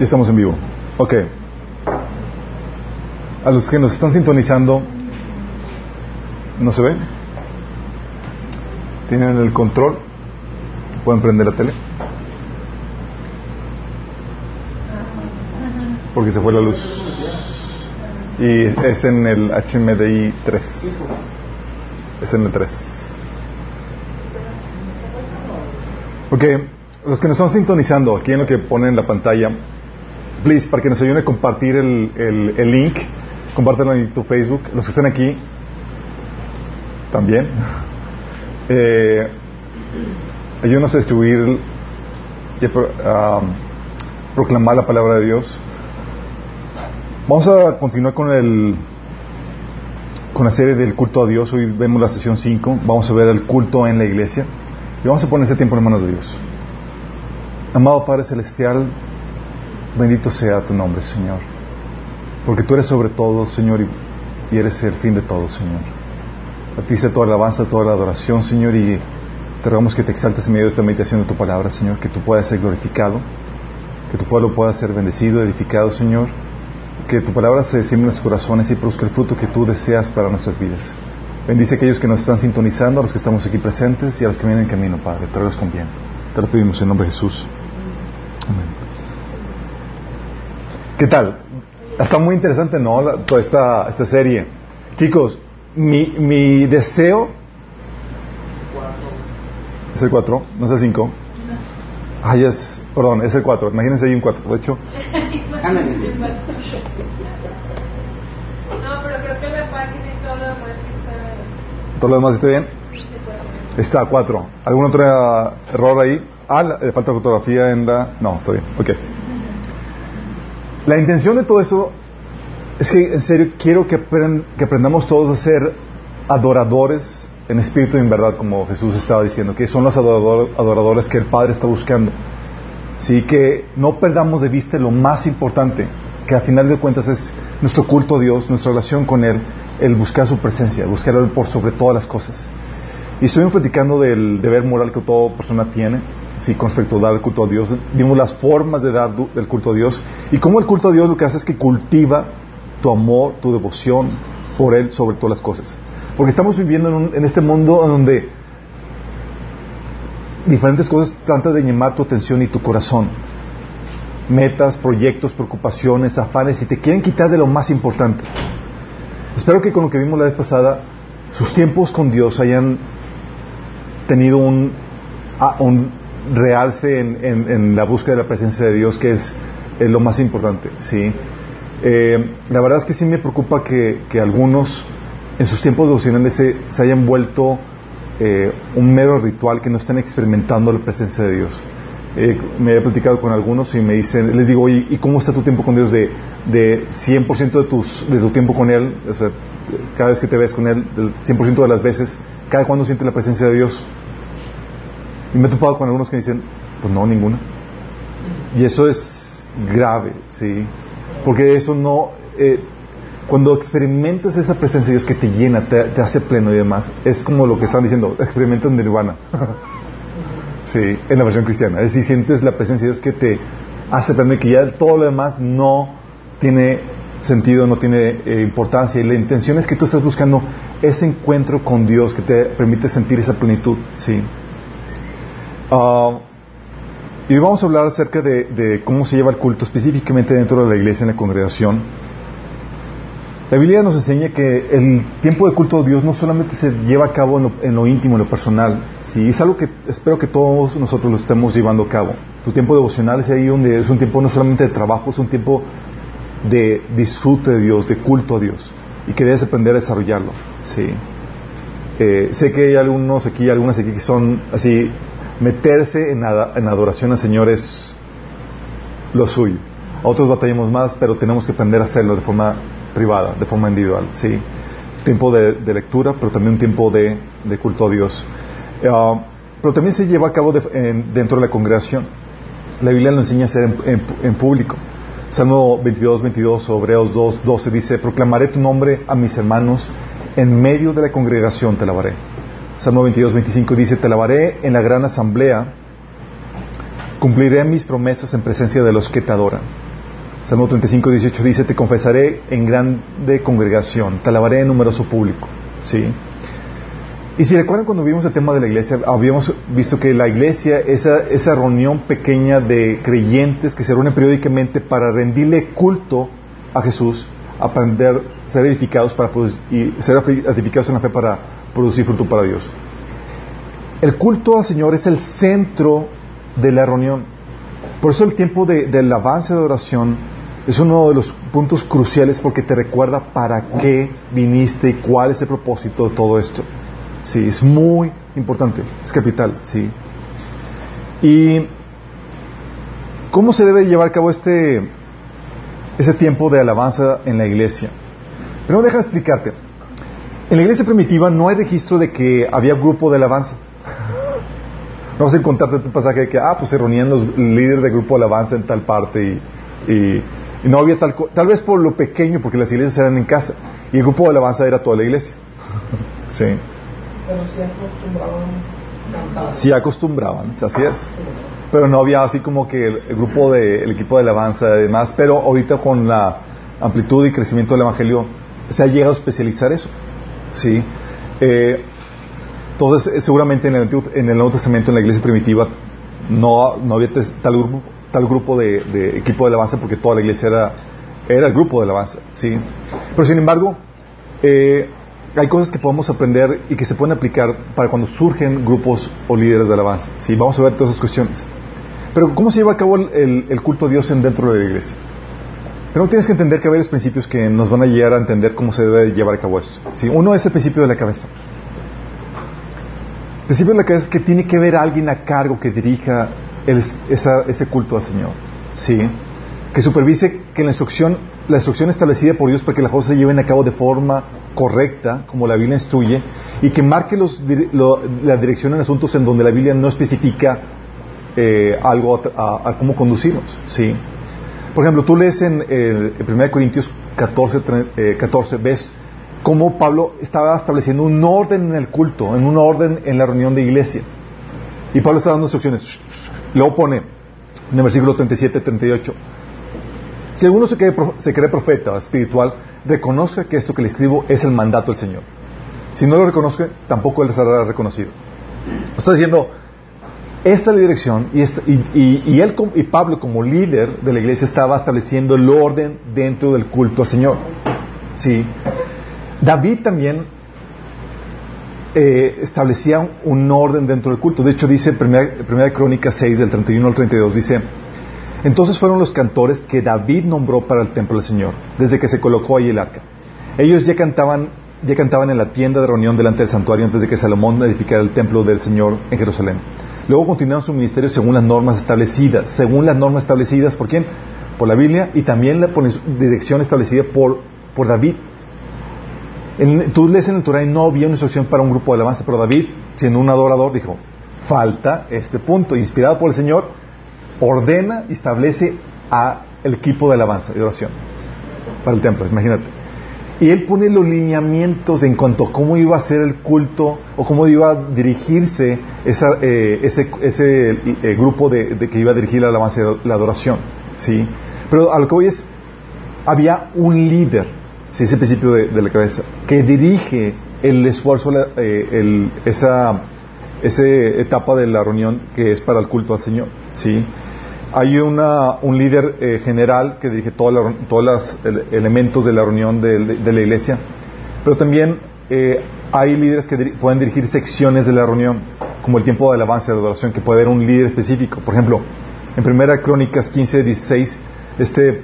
Ya estamos en vivo. Ok. A los que nos están sintonizando, ¿no se ven? ¿Tienen el control? ¿Pueden prender la tele? Porque se fue la luz. Y es en el HMDI 3. Es en el 3. Ok, los que nos están sintonizando, aquí en lo que ponen en la pantalla, please, para que nos ayuden a compartir el, el, el link, compártanlo en tu Facebook. Los que están aquí, también. Eh, ayúdanos a distribuir y a a proclamar la palabra de Dios. Vamos a continuar con el con la serie del culto a Dios. Hoy vemos la sesión 5. Vamos a ver el culto en la iglesia. Y vamos a poner ese tiempo en manos de Dios. Amado Padre Celestial, bendito sea tu nombre, Señor. Porque tú eres sobre todo, Señor, y, eres el fin de todo, Señor. A ti sea toda la alabanza, toda la adoración, Señor, y te rogamos que te exaltes en medio de esta meditación de tu palabra, Señor, que tú puedas ser glorificado, que tu pueblo pueda ser bendecido, edificado, Señor, que tu palabra se siembre en nuestros corazones y produzca el fruto que tú deseas para nuestras vidas. Bendice a aquellos que nos están sintonizando, a los que estamos aquí presentes y a los que vienen en camino, Padre. Tráelos con bien. Te lo pedimos en nombre de Jesús. ¿Qué tal? Está muy interesante, ¿no? La- toda esta, esta serie. Chicos, mi, mi deseo... ¿Es el 4? ¿No es el 5? Ah, ya es... Perdón, es el 4. Imagínense ahí un 4. De hecho, No, pero creo que la página y todo lo demás está. ¿todo lo demás está bien? Está 4. ¿Algún otro error ahí? Ah, la- le falta fotografía en la... No, está bien. Ok. La intención de todo esto es que, en serio, quiero que, apren- que aprendamos todos a ser adoradores en espíritu y en verdad, como Jesús estaba diciendo, que son los adorador- adoradores que el Padre está buscando. Sí, que no perdamos de vista lo más importante, que a final de cuentas es nuestro culto a Dios, nuestra relación con Él, el buscar su presencia, buscar a Él por sobre todas las cosas. Y estuvimos platicando del deber moral que toda persona tiene, sí, con respecto a dar el culto a Dios. Vimos las formas de dar el culto a Dios y cómo el culto a Dios lo que hace es que cultiva tu amor, tu devoción por Él sobre todas las cosas. Porque estamos viviendo en, un- en este mundo donde diferentes cosas tratan de llamar tu atención y tu corazón. Metas, proyectos, preocupaciones, afanes y te quieren quitar de lo más importante. Espero que con lo que vimos la vez pasada, sus tiempos con Dios hayan tenido un, a- un realce en, en- la búsqueda de la presencia de Dios, que es, lo más importante. ¿sí? Eh, la verdad es que sí me preocupa que, algunos en sus tiempos devocionales se, se hayan vuelto eh, un mero ritual, que no estén experimentando la presencia de Dios. Eh, me he platicado con algunos y me dicen, les digo, "Oye, ¿y cómo está tu tiempo con Dios? De, de 100% de, tus, de tu tiempo con Él, o sea, cada vez que te ves con Él, del 100% de las veces, cada cuando sientes la presencia de Dios. Y me he topado con algunos que dicen, pues no, ninguna. Y eso es grave, ¿sí? Porque eso no... eh, cuando experimentas esa presencia de Dios que te llena, te, hace pleno y demás, es como lo que están diciendo, experimentas nirvana. sí, en la versión cristiana. Es decir, sientes la presencia de Dios que te hace pleno y que ya todo lo demás no tiene sentido, no tiene eh, importancia. Y la intención es que tú estás buscando ese encuentro con Dios que te permite sentir esa plenitud. Sí. Ah, y vamos a hablar acerca de, de cómo se lleva el culto específicamente dentro de la iglesia, en la congregación. La Biblia nos enseña que el tiempo de culto a Dios no solamente se lleva a cabo en lo, en lo íntimo, en lo personal, ¿sí? es algo que espero que todos nosotros lo estemos llevando a cabo. Tu tiempo devocional es ahí donde es un tiempo no solamente de trabajo, es un tiempo de disfrute de Dios, de culto a Dios, y que debes aprender a desarrollarlo. ¿sí? Eh, sé que hay algunos aquí, algunas aquí que son así, meterse en, adoración al Señor es lo suyo. Otros batallamos más, pero tenemos que aprender a hacerlo de forma privada, de forma individual, sí. Tiempo de, de lectura, pero también un tiempo de, de culto a Dios. Ah, pero también se lleva a cabo de- en- dentro de la congregación. La Biblia nos enseña a hacer en, en- en público. Salmo 22, 22, Hebreos 2, 12 dice, proclamaré tu nombre a mis hermanos, en medio de la congregación te alabaré. Salmo 22, 25 dice, te alabaré en la gran asamblea, cumpliré mis promesas en presencia de los que te adoran. Salmo 35, 18 dice, te confesaré en grande congregación, te alabaré en numeroso público. ¿Sí? Y si recuerdan cuando vimos el tema de la iglesia, habíamos visto que la iglesia, esa, esa reunión pequeña de creyentes que se reúnen periódicamente para rendirle culto a Jesús, aprender, ser edificados para y ser edificados en la fe para producir fruto para Dios. El culto al Señor es el centro de la reunión. Por eso el tiempo de, avance de oración es uno de los puntos cruciales porque te recuerda para qué viniste y cuál es el propósito de todo esto. Sí, es muy importante, es capital, sí. ¿Y cómo se debe llevar a cabo este, tiempo de alabanza en la iglesia? Pero deja explicarte. En la iglesia primitiva no hay registro de que había grupo de alabanza. No vas a encontrarte un pasaje de que, ah, pues se reunían los líderes de grupo de alabanza en tal parte y, no había tal tal vez por lo pequeño, porque las iglesias eran en casa y el grupo de alabanza era toda la iglesia. sí. Pero sí acostumbraban cantar. Sí acostumbraban, así es. Pero no había así como que el, grupo de, el equipo de alabanza y demás, pero ahorita con la amplitud y crecimiento del evangelio se ha llegado a especializar eso. Sí. Eh, entonces, eh, seguramente en el, en el Nuevo Testamento, en la iglesia primitiva, no, no había tal grupo, tal grupo de, equipo de alabanza porque toda la iglesia era, era el grupo de alabanza, ¿sí? Pero sin embargo, eh, hay cosas que podemos aprender y que se pueden aplicar para cuando surgen grupos o líderes de alabanza, ¿sí? Vamos a ver todas esas cuestiones. Pero, ¿cómo se lleva a cabo el, culto a Dios en, dentro de la iglesia? Pero tienes que entender que hay varios principios que nos van a llegar a entender cómo se debe llevar a cabo esto. ¿sí? Uno es el principio de la cabeza principio de la cabeza es que tiene que haber alguien a cargo que dirija ese culto al Señor. ¿Sí? Que supervise que la instrucción, la instrucción establecida por Dios para que las cosas se lleven a cabo de forma correcta, como la Biblia instruye, y que marque la dirección en asuntos en donde la Biblia no especifica eh, algo a, cómo conducirnos. ¿Sí? Por ejemplo, tú lees en, el, 1 Corintios 14, 14, eh, ves cómo Pablo estaba estableciendo un orden en el culto, en un orden en la reunión de iglesia. Y Pablo está dando instrucciones. Luego pone en el versículo 37-38, si alguno se cree, se cree profeta espiritual, reconozca que esto que le escribo es el mandato del Señor. Si no lo reconoce, tampoco él será reconocido. Está diciendo, esta es la dirección y, y, él y Pablo como líder de la iglesia estaba estableciendo el orden dentro del culto al Señor. Sí. David también eh, establecía un, orden dentro del culto. De hecho, dice en primera, primera Crónica 6, del 31 al 32, dice, entonces fueron los cantores que David nombró para el templo del Señor, desde que se colocó ahí el arca. Ellos ya cantaban, ya cantaban en la tienda de reunión delante del santuario antes de que Salomón edificara el templo del Señor en Jerusalén. Luego continuaron su ministerio según las normas establecidas, según las normas establecidas por quién? Por la Biblia y también la dirección establecida por, por David tú lees en el Torah y no había una instrucción para un grupo de alabanza, pero David, siendo un adorador, dijo, falta este punto. Inspirado por el Señor, ordena y establece a el equipo de alabanza y oración para el templo, imagínate. Y él pone los lineamientos en cuanto a cómo iba a ser el culto o cómo iba a dirigirse eh, ese, ese eh, grupo de, que iba a dirigir la alabanza y la adoración. ¿sí? Pero a lo que voy es, había un líder sí, ese principio de, la cabeza, que dirige el esfuerzo, eh, esa, etapa de la reunión que es para el culto al Señor. ¿sí? Hay un líder eh, general que dirige todos los elementos de la reunión de, la iglesia, pero también eh, hay líderes que pueden dirigir secciones de la reunión, como el tiempo de alabanza de adoración, que puede haber un líder específico. Por ejemplo, en Primera Crónicas 15, 16, este,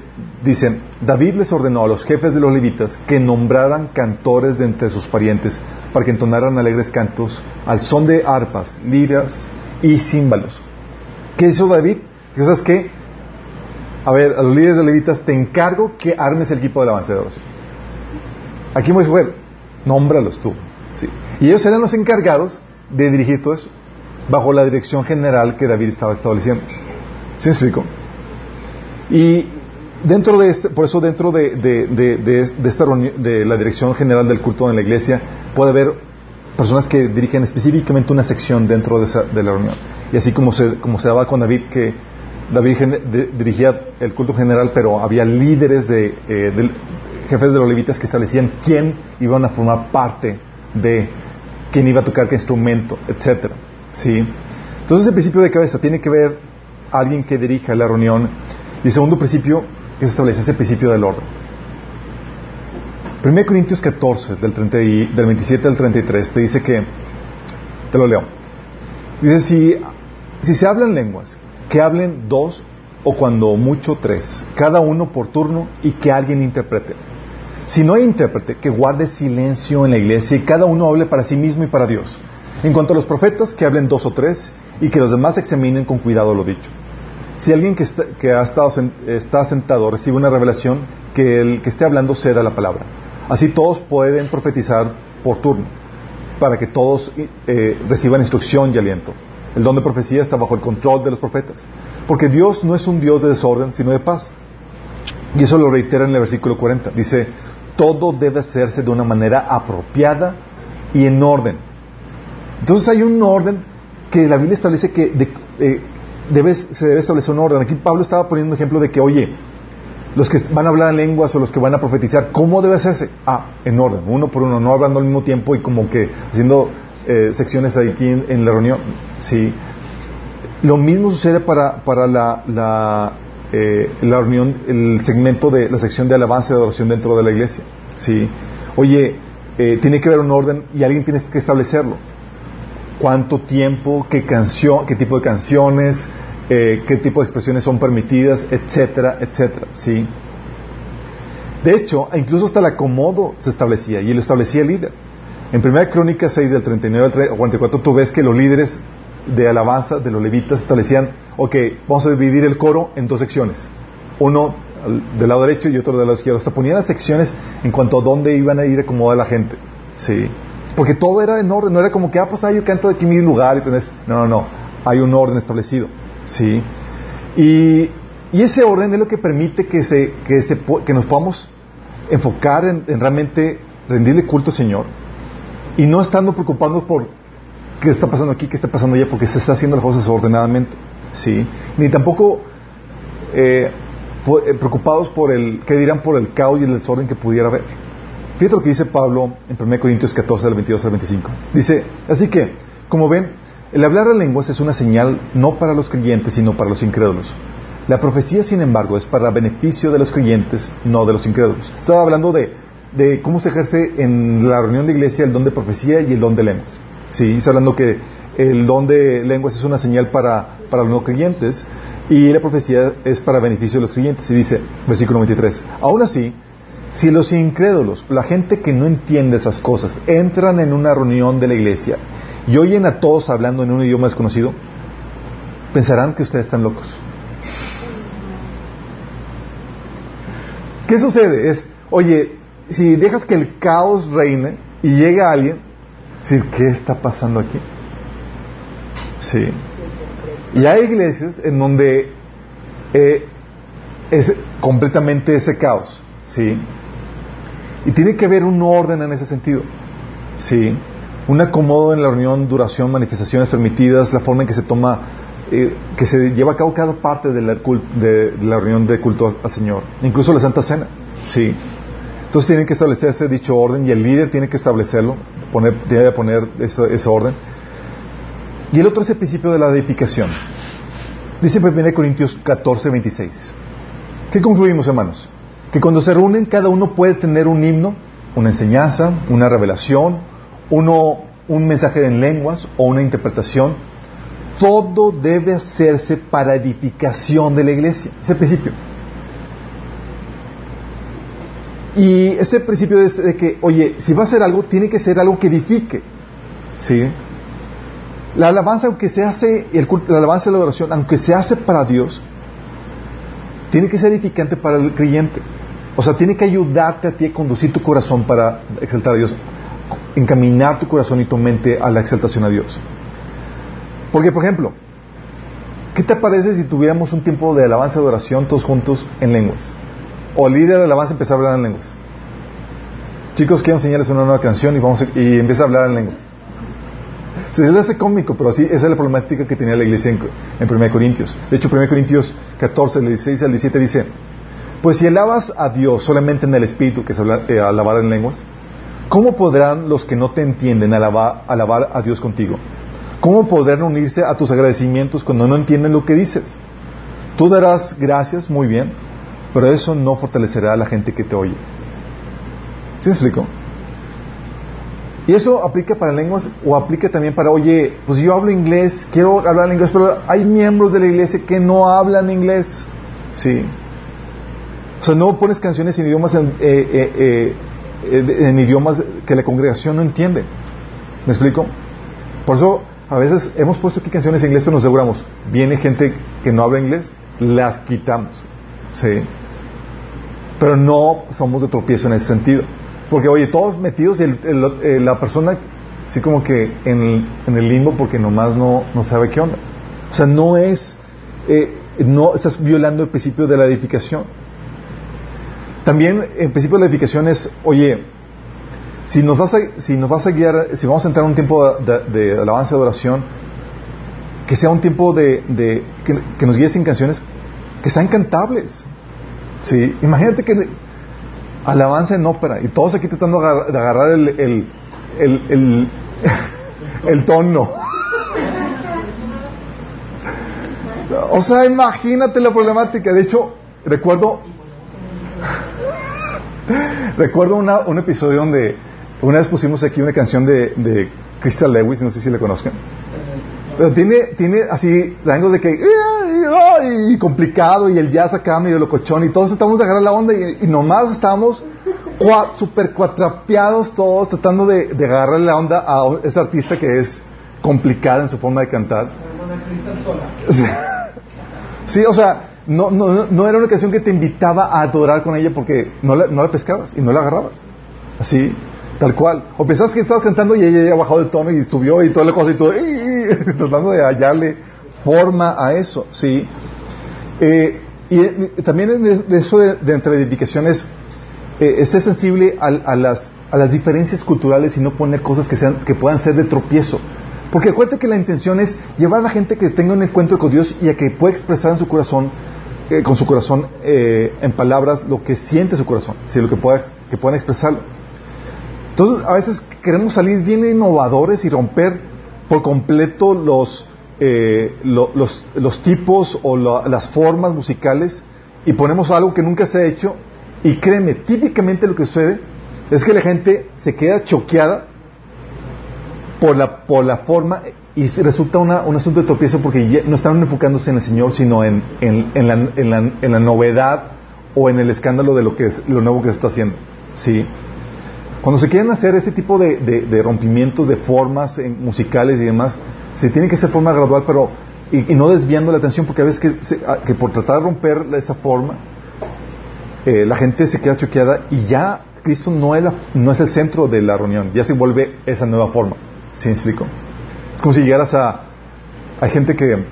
David les ordenó a los jefes de los levitas que nombraran cantores de entre sus parientes para que entonaran alegres cantos al son de arpas, liras y címbalos. ¿Qué hizo David? Dijo, ¿sabes qué? A ver, a los líderes de levitas te encargo que armes el equipo de la de Aquí me dice, nómbralos tú. Y ellos eran los encargados de dirigir todo eso, bajo la dirección general que David estaba estableciendo. ¿Sí me explico? Y dentro de este, por eso dentro de, esta de la dirección general del culto en la iglesia puede haber personas que dirigen específicamente una sección dentro de, la reunión. Y así como se, como se daba con David, que De- dirigía el culto general, pero había líderes de, eh, jefes de los levitas que establecían quién iban a formar parte de quién iba a tocar qué instrumento, etcétera. ¿Sí? Entonces el principio de cabeza tiene que ver alguien que dirija la reunión. Y segundo principio que se establece es el principio del orden. 1 Corintios 14, del, 30 y- del 27 al 33, te dice que, te lo leo, dice, si, si se hablan lenguas, que hablen dos o cuando mucho tres, cada uno por turno y que alguien interprete. Si no hay intérprete, que guarde silencio en la iglesia y cada uno hable para sí mismo y para Dios. En cuanto a los profetas, que hablen dos o tres y que los demás examinen con cuidado lo dicho. Si alguien que está, ha estado está sentado recibe una revelación, que el que esté hablando ceda la palabra. Así todos pueden profetizar por turno, para que todos eh, reciban instrucción y aliento. El don de profecía está bajo el control de los profetas, porque Dios no es un Dios de desorden, sino de paz. Y eso lo reitera en el versículo 40. Dice, todo debe hacerse de una manera apropiada y en orden. Entonces hay un orden que la Biblia establece que de- eh, debe- se debe establecer un orden. Aquí Pablo estaba poniendo un ejemplo de que, oye, los que van a hablar en lenguas o los que van a profetizar, ¿cómo debe hacerse? Ah, en orden, uno por uno, no hablando al mismo tiempo y como que haciendo eh, secciones aquí en, en la reunión. Sí. Lo mismo sucede para, para la, la, eh, la reunión, el segmento de la sección de alabanza y adoración dentro de la iglesia. Sí. Oye, eh, tiene que haber un orden y alguien tiene que establecerlo. ¿Cuánto tiempo? ¿Qué canción? ¿Qué tipo de canciones? ¿Qué tipo de expresiones son permitidas? Etcétera, etcétera. Sí. De hecho, incluso hasta el acomodo se establecía y lo establecía el líder. En 1 Crónicas 6 del 39 al 3 al 44 tú ves que los líderes de alabanza de los levitas establecían, ok, vamos a dividir el coro en dos secciones. Uno del lado derecho y otro del lado izquierdo. Hasta ponían las secciones en cuanto a dónde iban a ir a acomodar la gente. Sí. Porque todo era en orden, no era como que, ah, pues ah, yo canto de aquí mi lugar y tenés... No, no, no. Hay un orden establecido. Sí. Y, y ese orden es lo que permite que, se, que, se, que nos podamos enfocar en, en realmente rendirle culto al Señor y no estando preocupados por qué está pasando aquí, qué está pasando allá, porque se está haciendo las cosas ordenadamente. ¿sí? Ni tampoco eh, eh, preocupados por el, qué dirán por el caos y el desorden que pudiera haber. Fíjate lo que dice Pablo en 1 Corintios 14, del 22 al 25. Dice, así que, como ven, el hablar en lenguas es una señal no para los creyentes, sino para los incrédulos. La profecía, sin embargo, es para beneficio de los creyentes, no de los incrédulos. Estaba hablando de, de cómo se ejerce en la reunión de iglesia el don de profecía y el don de lenguas. Sí, está hablando que el don de lenguas es una señal para, para los no creyentes y la profecía es para beneficio de los creyentes. Y dice, versículo 23, aún así, si los incrédulos, la gente que no entiende esas cosas, entran en una reunión de la iglesia y oyen a todos hablando en un idioma desconocido, pensarán que ustedes están locos. ¿Qué sucede? Es, oye, si dejas que el caos reine y llega alguien, dices, ¿qué está pasando aquí? Sí. Y hay iglesias en donde eh, es completamente ese caos, ¿sí? Y tiene que haber un orden en ese sentido, ¿sí? Un acomodo en la reunión, duración, manifestaciones permitidas, la forma en que se toma, eh, que se lleva a cabo cada parte de la, de- la reunión de culto al Señor, incluso la Santa Cena, ¿sí? Entonces tienen que establecerse dicho orden y el líder tiene que establecerlo, poner, tiene que poner ese, ese orden. Y el otro es el principio de la edificación. Dice 1 Corintios 14, 26. ¿Qué concluimos, hermanos? Que cuando se reúnen, cada uno puede tener un himno, una enseñanza, una revelación, uno, un mensaje en lenguas o una interpretación. Todo debe hacerse para edificación de la iglesia. Ese principio. Y ese principio es de que, oye, si va a ser algo, tiene que ser algo que edifique. ¿Sí? La alabanza, aunque se hace, el culto, la alabanza y la oración, aunque se hace para Dios, tiene que ser edificante para el creyente. O sea, tiene que ayudarte a ti a conducir tu corazón para exaltar a Dios, encaminar tu corazón y tu mente a la exaltación a Dios. Porque, por ejemplo, ¿qué te parece si tuviéramos un tiempo de alabanza y de oración todos juntos en lenguas? O líder de alabanza empieza a hablar en lenguas. Chicos, quiero enseñarles una nueva canción y, vamos a- y empieza a hablar en lenguas. Se le hace cómico, pero así, es la problemática que tenía la iglesia en, en 1 Corintios. De hecho, 1 Corintios 14, del 16 al 17 dice, pues si alabas a Dios solamente en el Espíritu, que es hablar, eh, alabar en lenguas, ¿cómo podrán los que no te entienden alabar, alabar a Dios contigo? ¿Cómo podrán unirse a tus agradecimientos cuando no entienden lo que dices? Tú darás gracias, muy bien, pero eso no fortalecerá a la gente que te oye. ¿Sí me explico? Y eso aplica para lenguas o aplica también para, oye, pues yo hablo inglés, quiero hablar inglés, pero hay miembros de la iglesia que no hablan inglés. Sí. O sea, no pones canciones en idiomas, en, eh, eh, eh, idiomas que la congregación no entiende. ¿Me explico? Por eso a veces hemos puesto aquí canciones en inglés, pero nos aseguramos, viene gente que no habla inglés, las quitamos. Sí. Pero no somos de tropiezo en ese sentido. Porque, oye, todos metidos y el- el- la persona, así como que en el, limbo porque nomás no, no sabe qué onda. O sea, no es, eh, no estás violando el principio de la edificación. También el principio de la edificación es, oye, si nos vas a, si nos vas a guiar, si vamos a entrar en un tiempo de, de- de alabanza y adoración, que sea un tiempo de, de- que, que nos guíes en canciones que sean cantables. Sí, imagínate que alabanza en ópera y todos aquí tratando de agar- de agarrar el, el, el, el, el tono. O sea, imagínate la problemática. De hecho, recuerdo recuerdo una- un episodio donde una vez pusimos aquí una canción de, de Crystal Lewis, no sé si la conozcan. Pero tiene, tiene así rangos de que y, complicado y el jazz acá medio locochón y todos estamos de agarrar la onda y, nomás estamos cua- super cuatrapeados todos tratando de, de agarrar la onda a ese artista que es complicada en su forma de cantar. Sí, o sea, no, no, no era una canción que te invitaba a adorar con ella porque no la, no la pescabas y no la agarrabas. Así, tal cual. O pensabas que estabas cantando y ella ya bajado el tono y subió y toda la cosa y todo, tratando de hallarle forma a eso, ¿sí? Eh, y, también de, eso de, de entre edificaciones, eh, es ser sensible al- a, las, a las diferencias culturales y no poner cosas que, sean, que puedan ser de tropiezo. Porque acuérdate que la intención es llevar a la gente que tenga un encuentro con Dios y a que pueda expresar en su corazón, eh, con su corazón, eh, en palabras, lo que siente su corazón, ¿sí? lo que, pueda, que puedan expresarlo. Entonces, a veces queremos salir bien innovadores y romper por completo los, eh, lo- los, los tipos o la- las formas musicales y ponemos algo que nunca se ha hecho y créeme, típicamente lo que sucede es que la gente se queda choqueada por la, por la forma y resulta una- un asunto de tropiezo porque no están enfocándose en el Señor, sino en, en- en la, en la- la novedad o en el escándalo de lo, que es, lo nuevo que se está haciendo. ¿sí? Cuando se quieren hacer este tipo de, de- de rompimientos de formas en- musicales y demás, se tiene que hacer forma gradual, pero y, no desviando la atención, porque a veces que, por tratar de romper esa forma, eh, la gente se queda choqueada y ya Cristo no es, la- no es el centro de la reunión, ya se vuelve esa nueva forma. ¿Sí me explico? Es como si llegaras a... Hay gente que...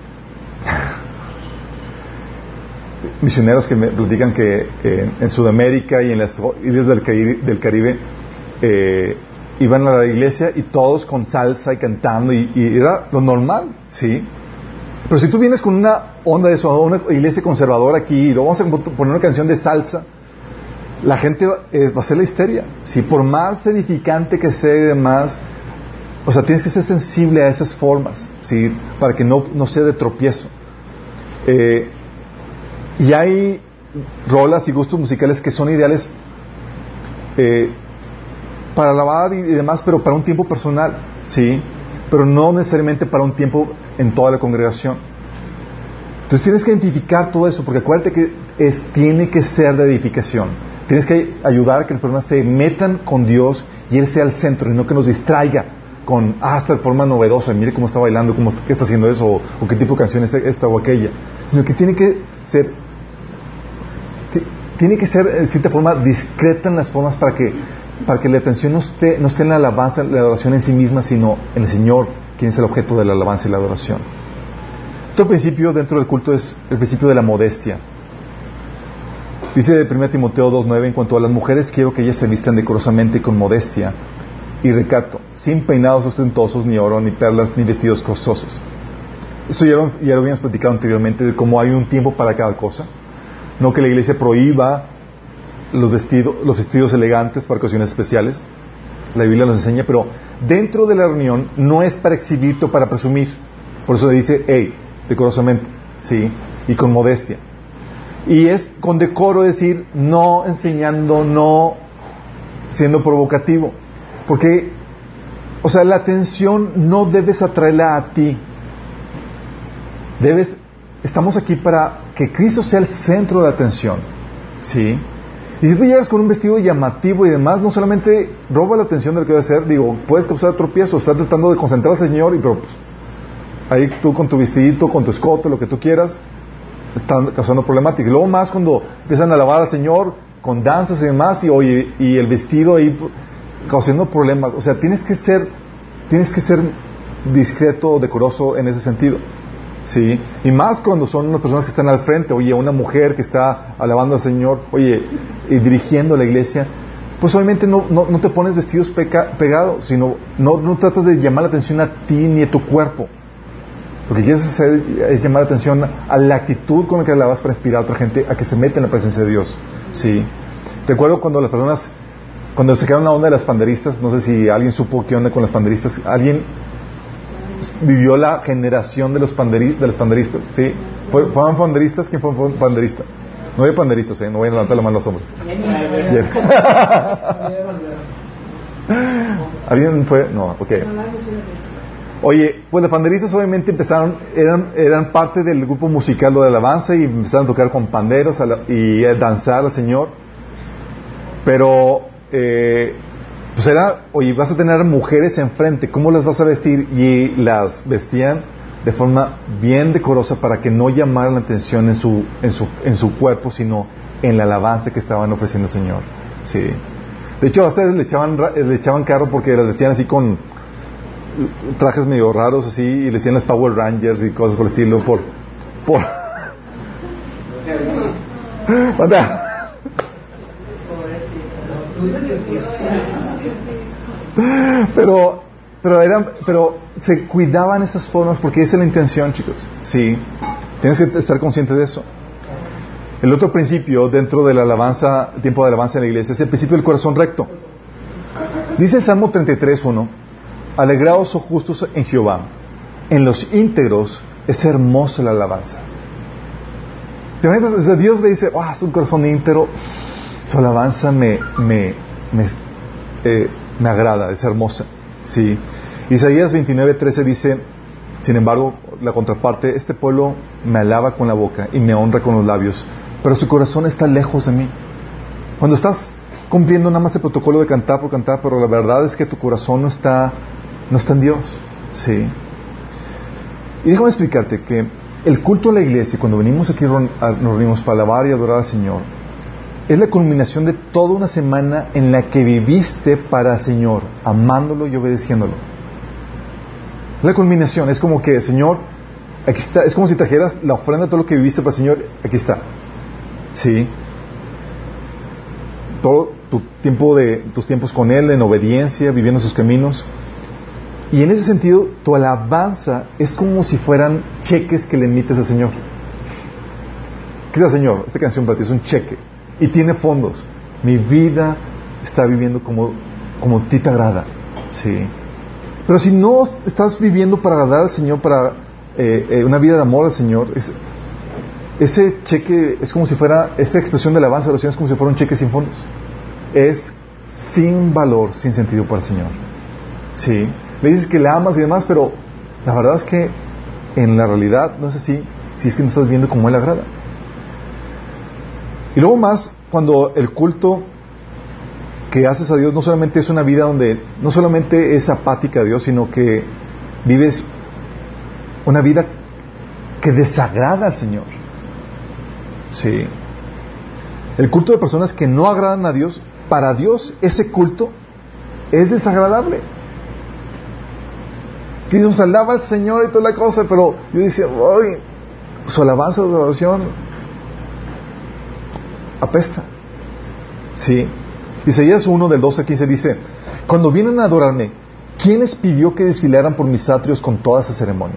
misioneros que me platican que eh, en Sudamérica y en las islas del Caribe, del Caribe eh, iban a la iglesia y todos con salsa y cantando y, era lo normal, ¿sí? Pero si tú vienes con una onda de eso, una iglesia conservadora aquí y luego vamos a poner una canción de salsa, la gente va, a ser la histeria. Si por más edificante que sea y demás, o sea, tienes que ser sensible a esas formas, ¿sí? Para que no, no sea de tropiezo. Eh, y hay rolas y gustos musicales que son ideales eh, para alabar y, demás, pero para un tiempo personal, ¿sí? Pero no necesariamente para un tiempo en toda la congregación. Entonces tienes que identificar todo eso, porque acuérdate que es, tiene que ser de edificación. Tienes que ayudar a que las personas se metan con Dios y Él sea el centro y no que nos distraiga con, ah, esta forma novedosa, mire cómo está bailando, cómo, qué está haciendo eso, o, o qué tipo de canción es esta o aquella. Sino que tiene que ser, ti- tiene que ser, de cierta forma, discreta en las formas para que, para que la atención no esté, no esté en la alabanza, la adoración en sí misma, sino en el Señor, quien es el objeto de la alabanza y la adoración. Otro principio dentro del culto es el principio de la modestia. Dice 1 Timoteo 2.9, en cuanto a las mujeres, quiero que ellas se vistan decorosamente y con modestia, y recato, sin peinados ostentosos, ni oro, ni perlas, ni vestidos costosos. Esto ya lo, ya lo habíamos platicado anteriormente de cómo hay un tiempo para cada cosa. No que la iglesia prohíba los vestidos, los vestidos elegantes para ocasiones especiales. La Biblia nos enseña, pero dentro de la reunión no es para exhibirte o para presumir. Por eso dice, hey, decorosamente, ¿sí? Y con modestia. Y es con decoro decir, no enseñando, no siendo provocativo. Porque, o sea, la atención no debes atraerla a ti. Debes, estamos aquí para que Cristo sea el centro de atención. ¿Sí? Y si tú llegas con un vestido llamativo y demás, no solamente roba la atención de lo que a hacer, digo, puedes causar tropiezo, estás tratando de concentrarse, Señor, y pero pues, ahí tú con tu vestidito, con tu escote, lo que tú quieras, están causando problemática. Y luego más cuando empiezan a alabar al Señor con danzas y demás, y, oye, y el vestido ahí causando problemas. O sea, tienes que ser, tienes que ser discreto, decoroso en ese sentido. ¿Sí? Y más cuando son unas personas que están al frente, oye, una mujer que está alabando al Señor, oye, y dirigiendo la iglesia, pues obviamente no, no, no te pones vestidos pegados, sino no, no tratas de llamar la atención a ti ni a tu cuerpo. Lo que quieres hacer es llamar la atención a la actitud con la que alabas para inspirar a otra gente a que se meta en la presencia de Dios. ¿Sí? Recuerdo cuando las personas, cuando se quedaron la onda de las panderistas, no sé si alguien supo qué onda con las panderistas, alguien vivió la generación de los, panderi, de los panderistas, ¿sí? ¿Fueron panderistas? ¿Quién fue panderista? No hay panderistas, ¿eh? No voy a levantar la mano los hombres. ¿Alguien fue? No, ok. Oye, pues los panderistas obviamente empezaron, eran, eran parte del grupo musical de alabanza y empezaron a tocar con panderos a la, y a danzar al Señor. Pero, eh, pues era, oye, vas a tener mujeres enfrente, ¿cómo las vas a vestir? Y las vestían de forma bien decorosa para que no llamaran la atención en su, en su, en su cuerpo, sino en la alabanza que estaban ofreciendo al Señor. Sí. De hecho, a ustedes le echaban, le echaban carro porque las vestían así con trajes medio raros así y le decían las Power Rangers y cosas por el estilo por por pero pero pero se cuidaban esas formas porque esa es la intención chicos sí tienes que estar consciente de eso el otro principio dentro de la alabanza tiempo de alabanza en la iglesia es el principio del corazón recto dice el Salmo 33.1 Alegraos, oh justos, en Jehová. En los íntegros es hermosa la alabanza. ¿Te imaginas? O Dios me dice, ah, es un corazón íntegro. Su alabanza me, me, me, eh, me agrada, es hermosa. Sí. Isaías 29, 13 dice, sin embargo, la contraparte, este pueblo me alaba con la boca y me honra con los labios, pero su corazón está lejos de mí. Cuando estás cumpliendo nada más el protocolo de cantar por cantar, pero la verdad es que tu corazón no está no está en Dios. Sí. Y déjame explicarte que el culto a la iglesia, cuando venimos aquí nos reunimos para alabar y adorar al Señor, es la culminación de toda una semana en la que viviste para el Señor, amándolo y obedeciéndolo. La culminación es como que, Señor, aquí está, es como si trajeras la ofrenda de todo lo que viviste para el Señor, aquí está. Sí. Todo tu tiempo de, tus tiempos con Él, en obediencia, viviendo sus caminos. Y en ese sentido, tu alabanza es como si fueran cheques que le emites al Señor. ¿Qué es Señor? Esta canción para ti es un cheque y tiene fondos. Mi vida está viviendo como, como a ti te agrada. Sí. Pero si no estás viviendo para agradar al Señor, para eh, eh, una vida de amor al Señor, es, ese cheque es como si fuera, esa expresión de alabanza de oración es como si fuera un cheque sin fondos. Es sin valor, sin sentido para el Señor. Sí le dices que le amas y demás, pero la verdad es que en la realidad no es así, si es que no estás viendo como Él agrada. Y luego más, cuando el culto que haces a Dios no solamente es una vida donde no solamente es apática a Dios, sino que vives una vida que desagrada al Señor. Sí. El culto de personas que no agradan a Dios, para Dios ese culto es desagradable que nos alaba al Señor y toda la cosa, pero yo decía, uy, su alabanza de adoración apesta. Sí. Isaías 1 del 12 a 15 dice, Cuando vienen a adorarme, ¿quién les pidió que desfilaran por mis atrios con toda esa ceremonia?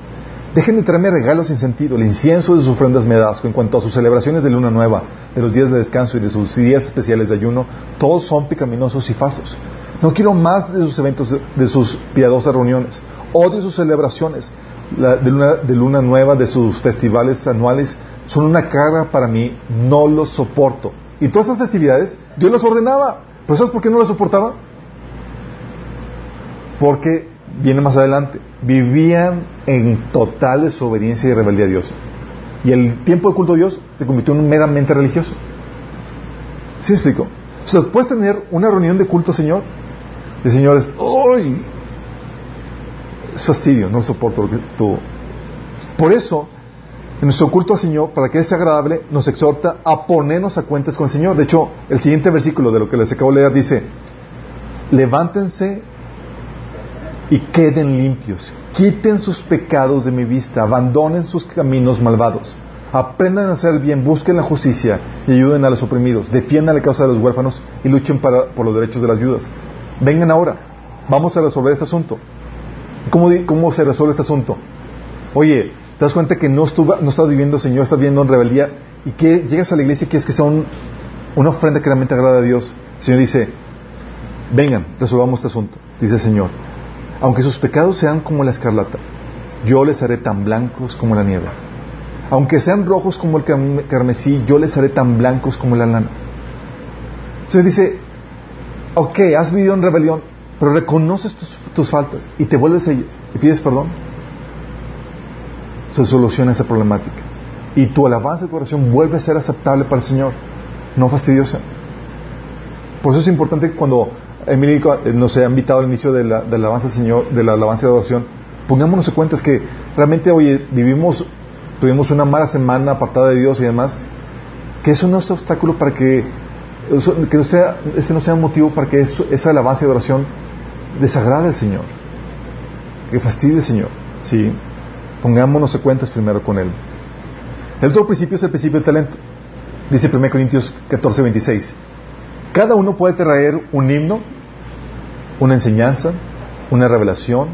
Dejen de traerme regalos sin sentido. El incienso de sus ofrendas me das. En cuanto a sus celebraciones de luna nueva, de los días de descanso y de sus días especiales de ayuno, todos son pecaminosos y falsos. No quiero más de sus eventos, de, sus piadosas reuniones. Odio sus celebraciones de, luna, de luna nueva, de sus festivales anuales. Son una carga para mí. No los soporto. Y todas esas festividades, Dios las ordenaba. ¿Pero sabes por qué no las soportaba? Porque viene más adelante. Vivían en total desobediencia y rebeldía a Dios. Y el tiempo de culto a Dios se convirtió en meramente religioso. ¿Sí explico? O sea, puedes tener una reunión de culto, Señor, de señores, ¡ay! Es fastidio, no soporto lo que tú. Por eso, en nuestro culto al Señor, para que sea agradable, nos exhorta a ponernos a cuentas con el Señor. De hecho, el siguiente versículo de lo que les acabo de leer dice, levántense y queden limpios. Quiten sus pecados de mi vista, abandonen sus caminos malvados. Aprendan a hacer bien, busquen la justicia y ayuden a los oprimidos. Defiendan la causa de los huérfanos y luchen por los derechos de las viudas. Vengan ahora, vamos a resolver este asunto. ¿Cómo, cómo se resuelve este asunto? Oye, te das cuenta que no, estuvo, no estás viviendo, Señor, estás viviendo en rebeldía y que llegas a la iglesia y quieres que sea un- una ofrenda que realmente agrada a Dios. El Señor dice, vengan, resolvamos este asunto, dice el Señor. Aunque sus pecados sean como la escarlata, yo les haré tan blancos como la nieve. Aunque sean rojos como el carm- carmesí, yo les haré tan blancos como la lana. Entonces dice, ok, has vivido en rebelión, pero reconoces tus, tus faltas y te vuelves a ellas y pides perdón. Se soluciona esa problemática. Y tu alabanza y tu oración vuelve a ser aceptable para el Señor, no fastidiosa. Por eso es importante que cuando Emily eh, nos ha invitado al inicio de la, de la alabanza al Señor, de la alabanza de adoración, pongámonos en cuenta es que realmente, oye, vivimos, tuvimos una mala semana apartada de Dios y demás, que eso no es obstáculo para que, eso- que no sea, ese no sea un motivo para que eso- esa alabanza y adoración desagrade al Señor, que fastidie al Señor, ¿sí? Pongámonos en cuentas primero con Él. El otro principio es el principio del talento. Dice 1 Corintios 14, 26. Cada uno puede traer un himno, una enseñanza, una revelación,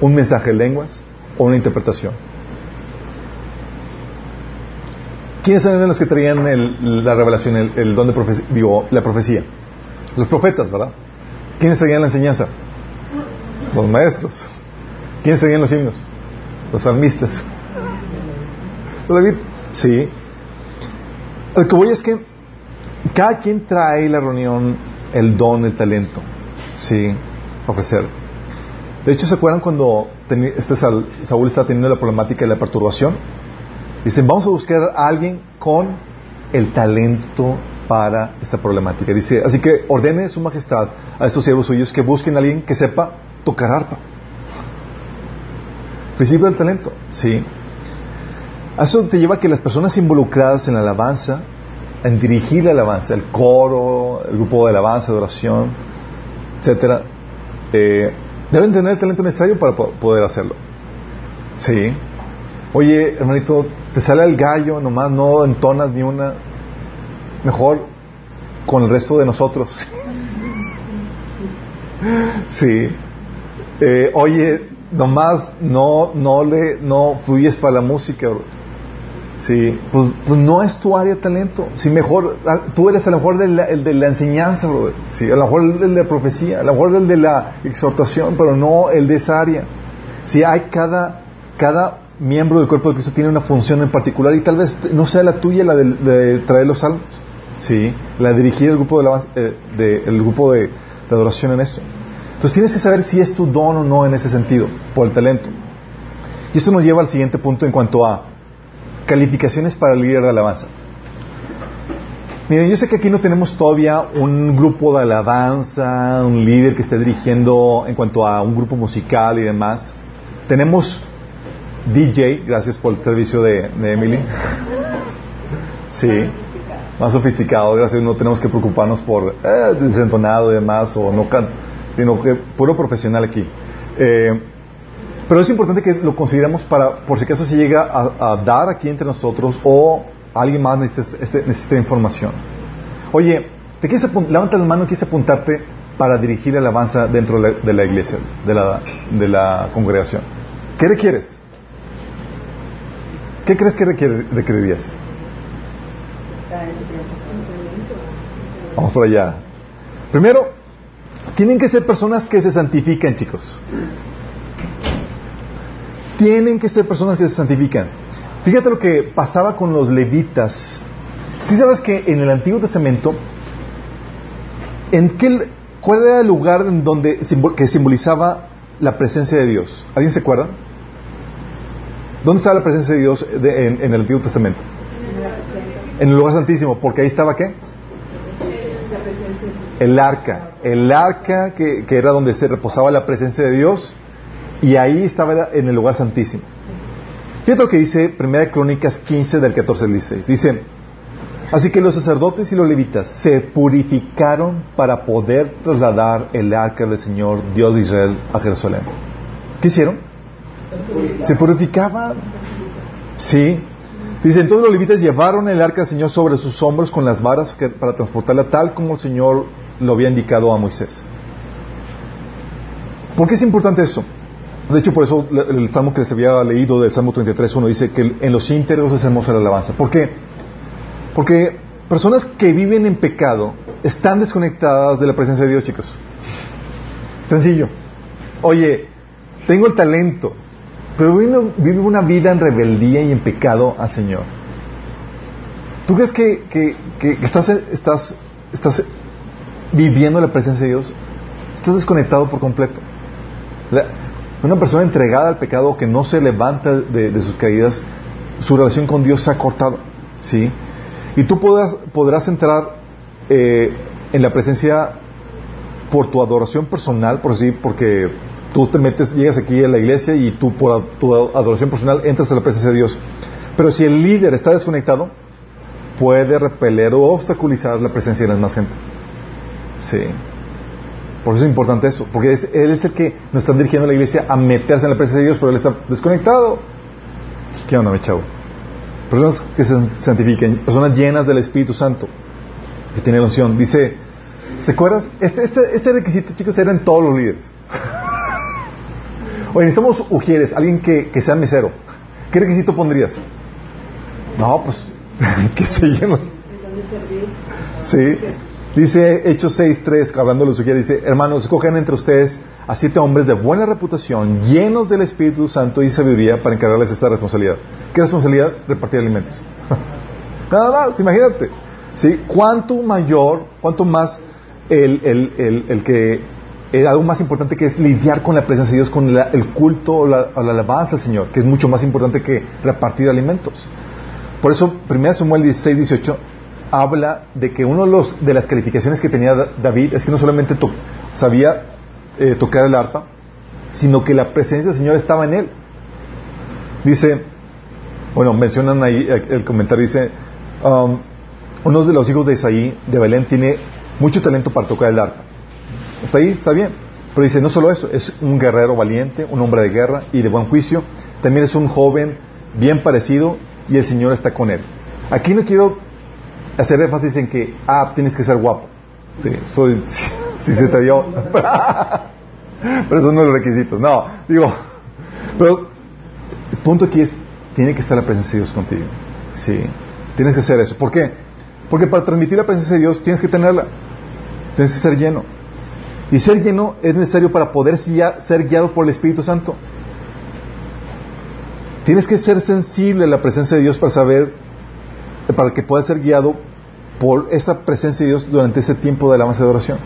un mensaje de lenguas o una interpretación. ¿Quiénes eran los que traían el- la revelación, el, don de la profecía? Los profetas, ¿verdad? ¿Quiénes traían la enseñanza? Los maestros. ¿Quiénes traían los himnos? Los salmistas. ¿Los David? Sí. Lo que voy es que cada quien trae la reunión el don, el talento, sí, ofrecer. De hecho, ¿se acuerdan cuando este Saúl, estaba teniendo la problemática de la perturbación? Dicen, vamos a buscar a alguien con el talento para esta problemática. Dice, así que ordene su majestad a estos siervos suyos que busquen a alguien que sepa tocar arpa. Principio del talento, sí. Eso te lleva a que las personas involucradas en la alabanza, en dirigir la alabanza, el coro, el grupo de alabanza, de oración, etcétera, eh, deben tener el talento necesario para po- poder hacerlo. Sí. Oye, hermanito, te sale el gallo, nomás no entonas ni una. Mejor con el resto de nosotros. sí. Eh, oye, nomás no, no le, no fluyes para la música. Sí, pues, pues no es tu área de talento. Si mejor, tú eres a lo mejor del- el de la enseñanza, bro. Sí, a lo mejor el de la profecía, a lo mejor el de la exhortación, pero no el de esa área. Si hay cada, cada miembro del cuerpo de Cristo tiene una función en particular y tal vez no sea la tuya la de, de traer los salmos. Sí, la de dirigir el grupo de, alabanza- eh, de- el grupo de, de adoración en esto. Entonces tienes que saber si es tu don o no en ese sentido, por el talento. Y eso nos lleva al siguiente punto en cuanto a calificaciones para el líder de alabanza. Miren, yo sé que aquí no tenemos todavía un grupo de alabanza, un líder que esté dirigiendo en cuanto a un grupo musical y demás. Tenemos DJ, gracias por el servicio de, Emily. Sí, más sofisticado, gracias, no tenemos que preocuparnos por eh, desentonado y demás, o no can, sino que puro profesional aquí. Eh, pero es importante que lo consideremos para, por si acaso se llega a, dar aquí entre nosotros o alguien más necesita, este- necesita información. Oye, ¿te quieres levanta la mano y quieres apuntarte para dirigir la alabanza dentro de la, iglesia, de la, de congregación. ¿Qué requieres? ¿Qué crees que requiere- requerirías? Vamos por allá. Primero, tienen que ser personas que se santifiquen, chicos. Tienen que ser personas que se santifican. Fíjate lo que pasaba con los levitas. Si sabes que en el Antiguo Testamento, ¿en qué, ¿cuál era el lugar en donde que simbolizaba la presencia de Dios? ¿Alguien se acuerda? ¿Dónde estaba la presencia de Dios de- en el Antiguo Testamento? En el lugar santísimo, porque ahí estaba qué? El arca. El arca que, que era donde se reposaba la presencia de Dios y ahí estaba en el lugar santísimo. Fíjate lo que dice 1 Crónicas 15 del 14 al 16. Dice, así que los sacerdotes y los levitas se purificaron para poder trasladar el arca del Señor Dios de Israel a Jerusalén. ¿Qué hicieron? Se purificaban. Sí. Dice, entonces los levitas llevaron el arca del Señor sobre sus hombros con las varas para transportarla tal como el Señor lo había indicado a Moisés. ¿Por qué es importante eso? De hecho, por eso el salmo que les había leído del Salmo 33.1 dice que en los íntegros es hermosa la alabanza. ¿Por qué? Porque personas que viven en pecado están desconectadas de la presencia de Dios, chicos. Sencillo. Oye, tengo el talento, pero vivo, vivo una vida en rebeldía y en pecado al Señor. ¿Tú crees que, estás, viviendo la presencia de Dios? Estás desconectado por completo. Una persona entregada al pecado que no se levanta de, sus caídas, su relación con Dios se ha cortado. ¿sí? Y tú podrás, podrás entrar eh, en la presencia por tu adoración personal, por así, porque tú te metes, llegas aquí a la iglesia y tú por tu adoración personal entras a la presencia de Dios. Pero si el líder está desconectado, puede repeler o obstaculizar la presencia de la demás gente. Sí. Por eso es importante eso, porque Él es el que nos está dirigiendo a la iglesia a meterse en la presencia de Dios, pero Él está desconectado. Pues, ¿Qué onda, chavo? Personas que se santifiquen, personas llenas del Espíritu Santo, que tienen la unción. Dice, ¿se acuerdas? Este, este, este requisito, chicos, era en todos los líderes. Oye, necesitamos ujieres, alguien que, que sea mesero. ¿Qué requisito pondrías? No, pues, que se llene. Sí. Dice Hechos 6.3, hablando de los ujieres, dice, hermanos, escogen entre ustedes a siete hombres de buena reputación, llenos del Espíritu Santo y sabiduría para encargarles esta responsabilidad. ¿Qué responsabilidad? Repartir alimentos. Nada más, imagínate. ¿Sí? ¿Cuánto mayor, cuánto más el, el, el que, eh, algo más importante que es lidiar con la presencia de Dios, con el culto o la, alabanza al Señor, que es mucho más importante que repartir alimentos. Por eso, 1 Samuel 16, 18 habla de que uno de, los, de las calificaciones que tenía Da- David es que no solamente sabía eh, tocar el arpa, sino que la presencia del Señor estaba en él. Dice, bueno, mencionan ahí eh, el comentario, dice, um, uno de los hijos de Isaí, de Belén, tiene mucho talento para tocar el arpa. Está ahí, está bien. Pero dice, no solo eso, es un guerrero valiente, un hombre de guerra y de buen juicio. También es un joven bien parecido y el Señor está con él. Aquí no quiero hacer énfasis en que, ah, tienes que ser guapo. Sí, soy, si se te dio. pero eso no es los requisitos. No, digo, pero el punto aquí es, tiene que estar la presencia de Dios contigo. Sí, tienes que hacer eso. ¿Por qué? Porque para transmitir la presencia de Dios tienes que tenerla. Tienes que ser lleno. Y ser lleno es necesario para poder ser guiado por el Espíritu Santo. Tienes que ser sensible a la presencia de Dios para saber, para que puedas ser guiado por esa presencia de Dios durante ese tiempo de alabanza de oración.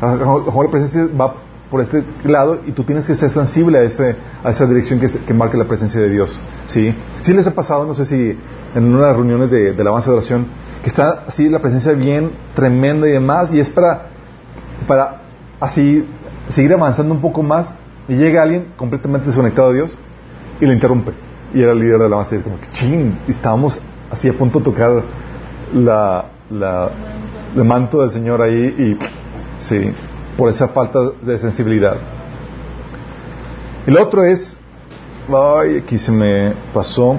La presencia va por este lado y tú tienes que ser sensible a, ese, a esa dirección que, que marca la presencia de Dios. ¿sí? sí les ha pasado, no sé si en una de las reuniones de, de alabanza de oración, que está así la presencia bien tremenda y demás, y es para, para así seguir avanzando un poco más y llega alguien completamente desconectado de Dios y le interrumpe. Y era el líder de la masa y es como que ching, estábamos así a punto de tocar la, la, el manto del Señor ahí y sí, por esa falta de sensibilidad. El otro es, ay, aquí se me pasó.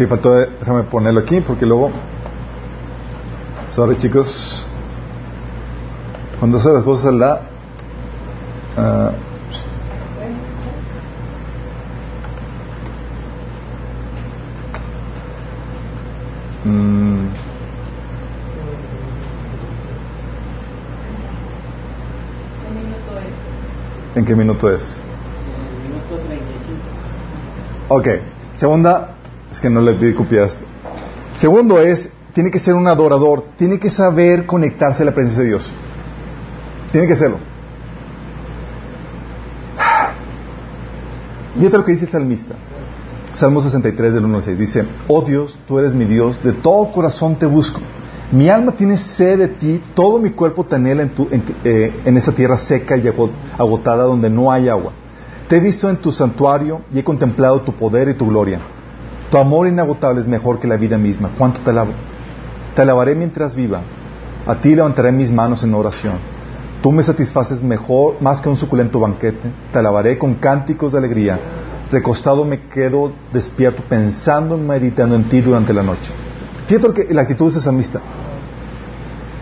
Sí, faltó, déjame ponerlo aquí porque luego... Sorry chicos. Cuando se las cosas la... ah, mm, ¿Qué minuto es? ¿En qué minuto es? Minuto 35. Ok. Segunda, es que no le pedí copias. Segundo es, tiene que ser un adorador, tiene que saber conectarse a la presencia de Dios. Tiene que serlo. Fíjate lo que dice el salmista. Salmo 63 del 1 al 6. Dice, oh Dios, tú eres mi Dios, de todo corazón te busco. Mi alma tiene sed de ti, todo mi cuerpo te anhela en, tu- en eh, esa tierra seca y ago- agotada donde no hay agua. Te he visto en tu santuario y he contemplado tu poder y tu gloria. Tu amor inagotable es mejor que la vida misma. ¿Cuánto te alabo? Te alabaré mientras viva. A ti levantaré mis manos en oración. Tú me satisfaces mejor, más que un suculento banquete. Te alabaré con cánticos de alegría. Recostado me quedo despierto pensando y meditando en ti durante la noche. Fíjate que la actitud de ese salmista.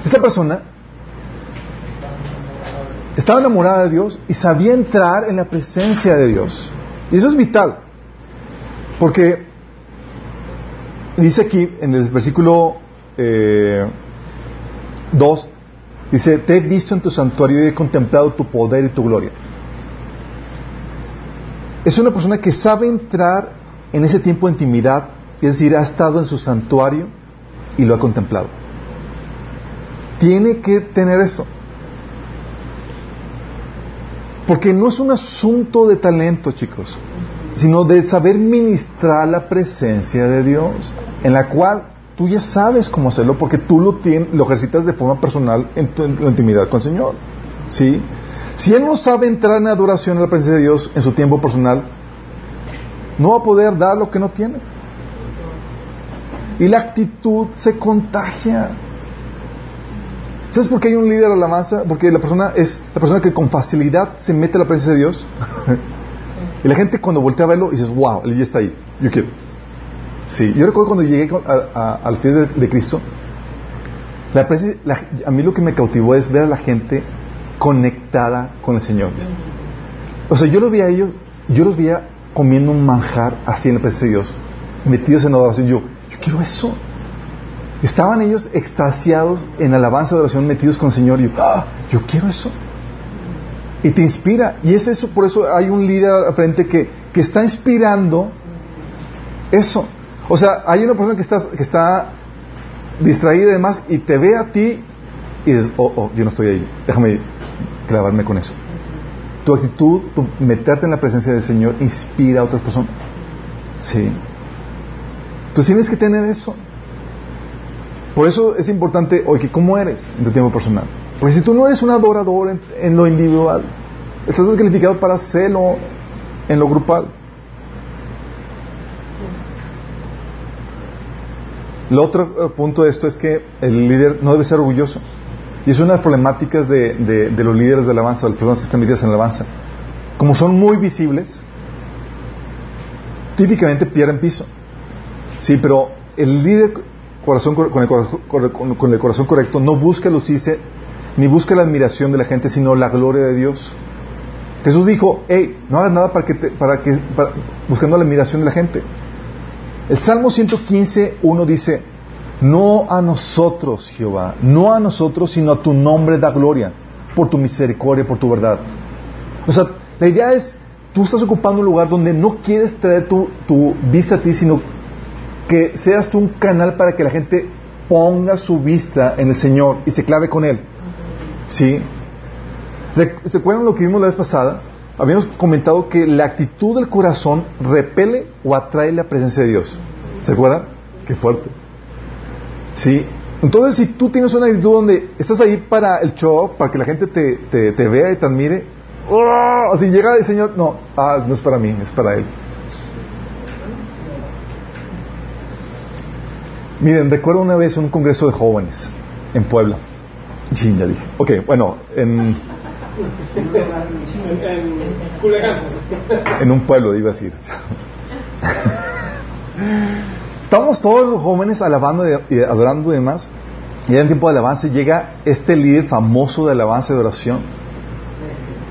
Esa persona estaba enamorada de Dios y sabía entrar en la presencia de Dios. Y eso es vital. Porque dice aquí en el versículo eh, 2, dice, te he visto en tu santuario y he contemplado tu poder y tu gloria. Es una persona que sabe entrar en ese tiempo de intimidad, es decir, ha estado en su santuario y lo ha contemplado. Tiene que tener esto. Porque no es un asunto de talento, chicos, sino de saber ministrar la presencia de Dios, en la cual tú ya sabes cómo hacerlo, porque tú lo, tien- lo ejercitas de forma personal en tu, intimidad con el Señor. ¿Sí? Si Él no sabe entrar en adoración a la presencia de Dios en su tiempo personal, no va a poder dar lo que no tiene. Y la actitud se contagia. ¿Sabes por qué hay un líder de alabanza? Porque la persona es la persona que con facilidad se mete a la presencia de Dios. y la gente cuando voltea a verlo dices, wow, él ya está ahí, yo quiero. Sí, yo recuerdo cuando llegué al pie de, Cristo, la la- a mí lo que me cautivó es ver a la gente conectada con el Señor. O sea, yo los veía a ellos, yo los veía comiendo un manjar así en la presencia de Dios, metidos en adoración. Yo, yo quiero eso. Estaban ellos extasiados en alabanza de oración, metidos con el Señor. Y yo, "Ah, yo quiero eso. Y te inspira. Y es eso, por eso hay un líder al frente que, que está inspirando eso. O sea, hay una persona que está, que está distraída y demás y te ve a ti y dices, oh, oh, yo no estoy ahí. Déjame clavarme con eso. Tu actitud, tu meterte en la presencia del Señor inspira a otras personas. Sí. Tú tienes que tener eso. Por eso es importante, oye, ¿cómo eres en tu tiempo personal? Porque si tú no eres un adorador en, lo individual, estás descalificado para hacerlo en lo grupal. El otro eh, punto de esto es que el líder no debe ser orgulloso. Y es una de las problemáticas de, de- de los líderes de alabanza, de las personas que están metidas en la alabanza. Como son muy visibles, típicamente pierden piso. Sí, pero el líder corazón, cor- con, el con el corazón correcto no busca lucirse ni busca la admiración de la gente, sino la gloria de Dios. Jesús dijo, hey, no hagas nada para que, te- para que buscando la admiración de la gente. El Salmo 115, 1 dice, no a nosotros, Jehová, no a nosotros, sino a tu nombre da gloria, por tu misericordia, por tu verdad. O sea, la idea es, tú estás ocupando un lugar donde no quieres traer tu, tu vista a ti, sino que seas tú un canal para que la gente ponga su vista en el Señor y se clave con Él. ¿Sí? ¿Rec- ¿Se acuerdan lo que vimos la vez pasada? Habíamos comentado que la actitud del corazón repele o atrae la presencia de Dios. ¿Se acuerdan? Qué fuerte. ¿Sí? Entonces, si tú tienes una actitud donde estás ahí para el show, para que la gente te, te- te vea y te admire, ¡oh! así llega el Señor, no, ah, no es para mí, es para Él. Miren, recuerdo una vez un congreso de jóvenes en Puebla. Sí, ya dije. Ok, bueno, en, En, un pueblo, iba a decir. Estábamos todos los jóvenes alabando y adorando demás. Y en tiempo de alabanza llega este líder famoso de alabanza y de oración.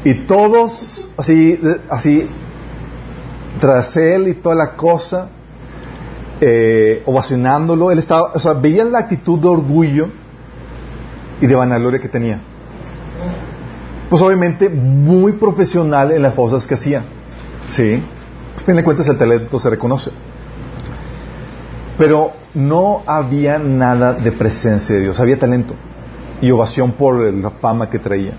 Y todos así, así, tras él y toda la cosa, eh, ovacionándolo. Él estaba, o sea, veían la actitud de orgullo y de vanagloria que tenía. Pues obviamente muy profesional en las cosas que hacía. Sí. Pues, fin de cuentas el talento se reconoce. Pero no había nada de presencia de Dios, había talento y ovación por la fama que traía.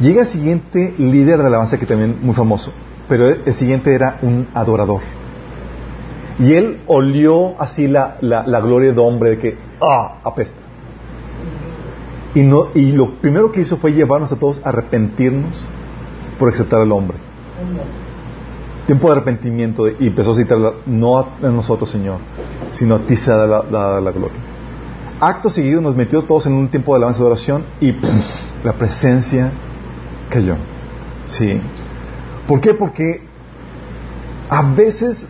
Llega el siguiente líder de alabanza que también muy famoso, pero el siguiente era un adorador. Y él olió así la, la, gloria de hombre de que, ah, apesta. Y, no, y lo primero que hizo fue llevarnos a todos a arrepentirnos por aceptar al hombre. Tiempo de arrepentimiento y empezó a citar, no a nosotros, Señor, sino a ti se da la, gloria. Acto seguido nos metió todos en un tiempo de alabanza de oración y la presencia cayó. Sí. ¿Por qué? Porque a veces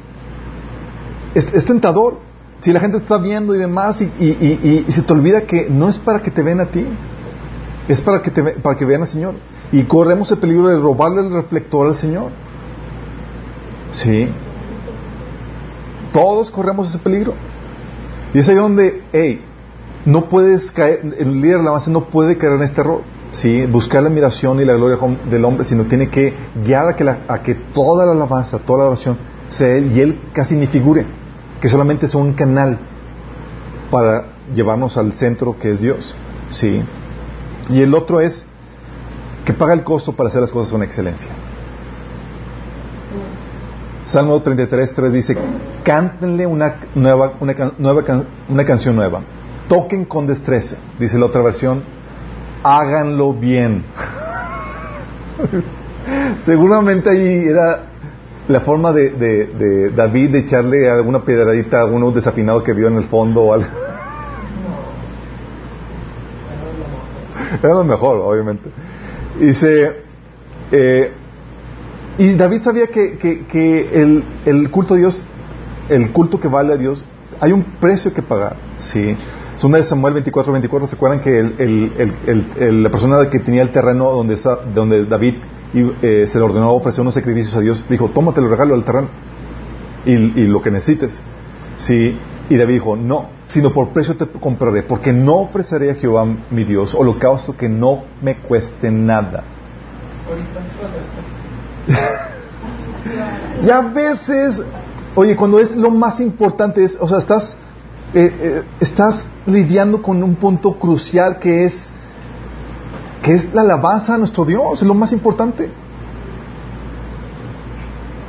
es, tentador. Si la gente está viendo y demás y, y, se te olvida que no es para que te vean a ti, es para que, te, para que vean al Señor. Y corremos el peligro de robarle el reflector al Señor. Sí. Todos corremos ese peligro. Y es ahí donde, hey, no puedes caer, el líder de la base no puede caer en este error. Sí, buscar la admiración y la gloria del hombre, sino tiene que guiar a que, a que toda la alabanza, toda la oración sea él y él casi ni figure que solamente es un canal para llevarnos al centro que es Dios. ¿sí? Y el otro es que paga el costo para hacer las cosas con excelencia. Salmo 33, 3 dice, cántenle una, nueva, una, nueva, una canción nueva, toquen con destreza, dice la otra versión, háganlo bien. Seguramente ahí era la forma de, de, David de echarle alguna piedradita a alguno desafinado que vio en el fondo o algo. Era lo mejor, obviamente. Dice, eh, y David sabía que, que, el, el, culto a Dios, el culto que vale a Dios, hay un precio que pagar. ¿sí? Segunda de Samuel 24, 24, ¿se acuerdan que el, la persona que tenía el terreno donde, donde David y eh, se le ordenó ofrecer unos sacrificios a Dios, dijo, tómate el regalo del terreno y, lo que necesites. Sí, y David dijo, no, sino por precio te compraré, porque no ofreceré a Jehová mi Dios holocausto que no me cueste nada. y a veces, oye, cuando es lo más importante, es, o sea, estás, eh, eh, estás lidiando con un punto crucial que es que es la alabanza a nuestro Dios, es lo más importante.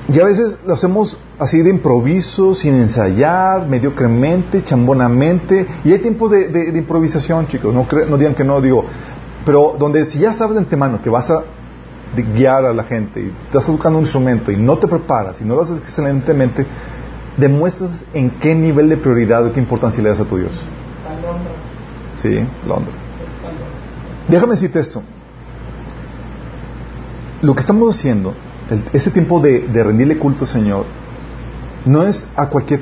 Y a veces lo hacemos así de improviso, sin ensayar, mediocremente, chambonamente. Y hay tiempos de, improvisación, chicos. No, no digan que no, digo. Pero donde si ya sabes de antemano que vas a guiar a la gente y estás buscando un instrumento y no te preparas y no lo haces excelentemente, demuestras en qué nivel de prioridad o qué importancia le das a tu Dios. Sí, Londres. Déjame decirte esto. Lo que estamos haciendo, ese tiempo de, rendirle culto al Señor, no es a cualquier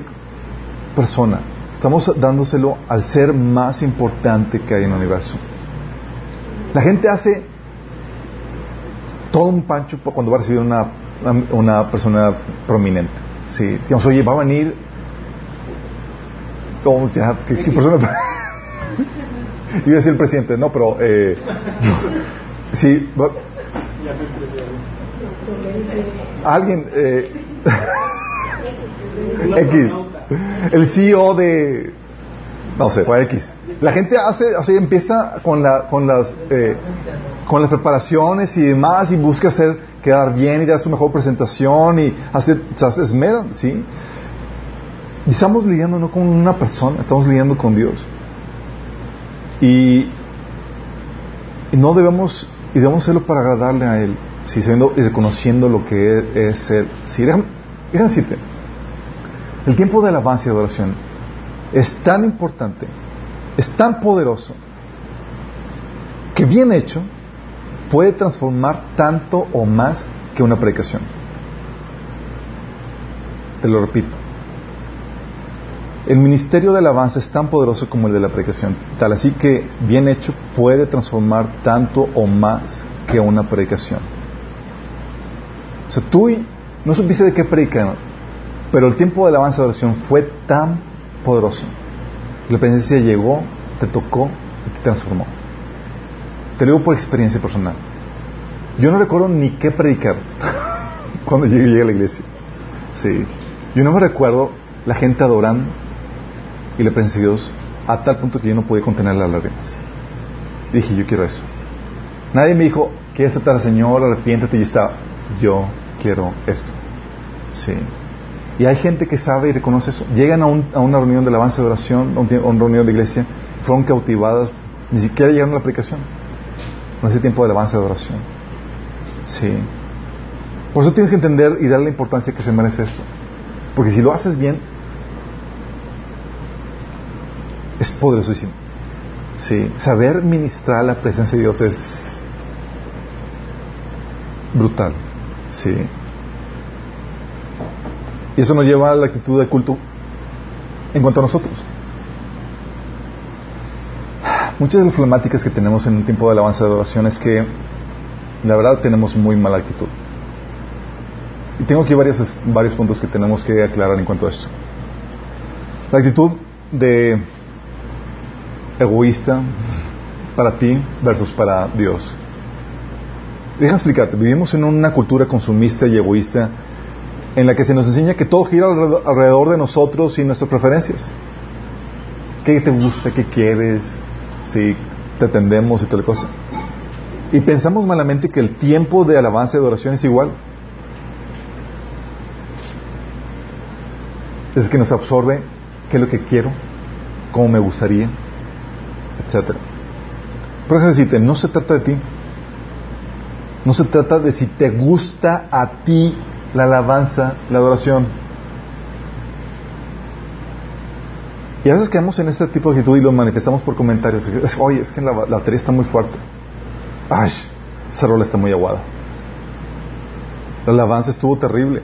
persona. Estamos dándoselo al ser más importante que hay en el universo. La gente hace todo un pancho cuando va a recibir una, una persona prominente. Sí, digamos, oye, va a venir. Oh, ya, ¿qué, qué persona? Iba a decir el presidente, no, pero eh, sí, alguien eh, X, el CEO de no sé, fue X. La gente hace, o sea, empieza con la, con las, eh, con las preparaciones y demás y busca hacer quedar bien y dar su mejor presentación y hace, se esmeran, ¿sí? Y estamos lidiando no con una persona, estamos lidiando con Dios. Y, no debemos, y debemos hacerlo para agradarle a Él, si y reconociendo lo que es, Él. Si, déjame, decirte, el tiempo de alabanza y adoración es tan importante, es tan poderoso, que bien hecho puede transformar tanto o más que una predicación. Te lo repito. El ministerio de alabanza es tan poderoso como el de la predicación, tal así que bien hecho puede transformar tanto o más que una predicación. O sea, tú no supiste de qué predicar, pero el tiempo de alabanza de oración fue tan poderoso. La presencia llegó, te tocó y te transformó. Te lo digo por experiencia personal. Yo no recuerdo ni qué predicar cuando llegué, a la iglesia. Sí. Yo no me recuerdo la gente adorando y de Dios a tal punto que yo no podía contener las lágrimas. Dije, yo quiero eso. Nadie me dijo, ¿quieres aceptar al Señor? Arrepiéntete y está. Yo quiero esto. Sí. Y hay gente que sabe y reconoce eso. Llegan a, una reunión de alabanza de oración, a, una reunión de iglesia, fueron cautivadas, ni siquiera llegaron a la aplicación. No ese tiempo de alabanza de oración. Sí. Por eso tienes que entender y darle la importancia que se merece esto. Porque si lo haces bien, es poderosísimo. Sí, saber ministrar la presencia de Dios es brutal. Sí. Y eso nos lleva a la actitud de culto en cuanto a nosotros. Muchas de las problemáticas que tenemos en un tiempo de alabanza de oración es que la verdad tenemos muy mala actitud. Y tengo aquí varios puntos que tenemos que aclarar en cuanto a esto. La actitud de egoísta para ti versus para Dios. Deja explicarte, vivimos en una cultura consumista y egoísta en la que se nos enseña que todo gira alrededor de nosotros y nuestras preferencias. ¿Qué te gusta? ¿Qué quieres? Si te atendemos y tal cosa. Y pensamos malamente que el tiempo de alabanza y adoración es igual. Es que nos absorbe qué es lo que quiero, cómo me gustaría, etc. Pero es decirte, no se trata de ti. No se trata de si te gusta a ti la alabanza, la adoración. Y a veces quedamos en este tipo de actitud y lo manifestamos por comentarios. Oye, es que la, la batería está muy fuerte. Ay, esa rola está muy aguada. La alabanza estuvo terrible.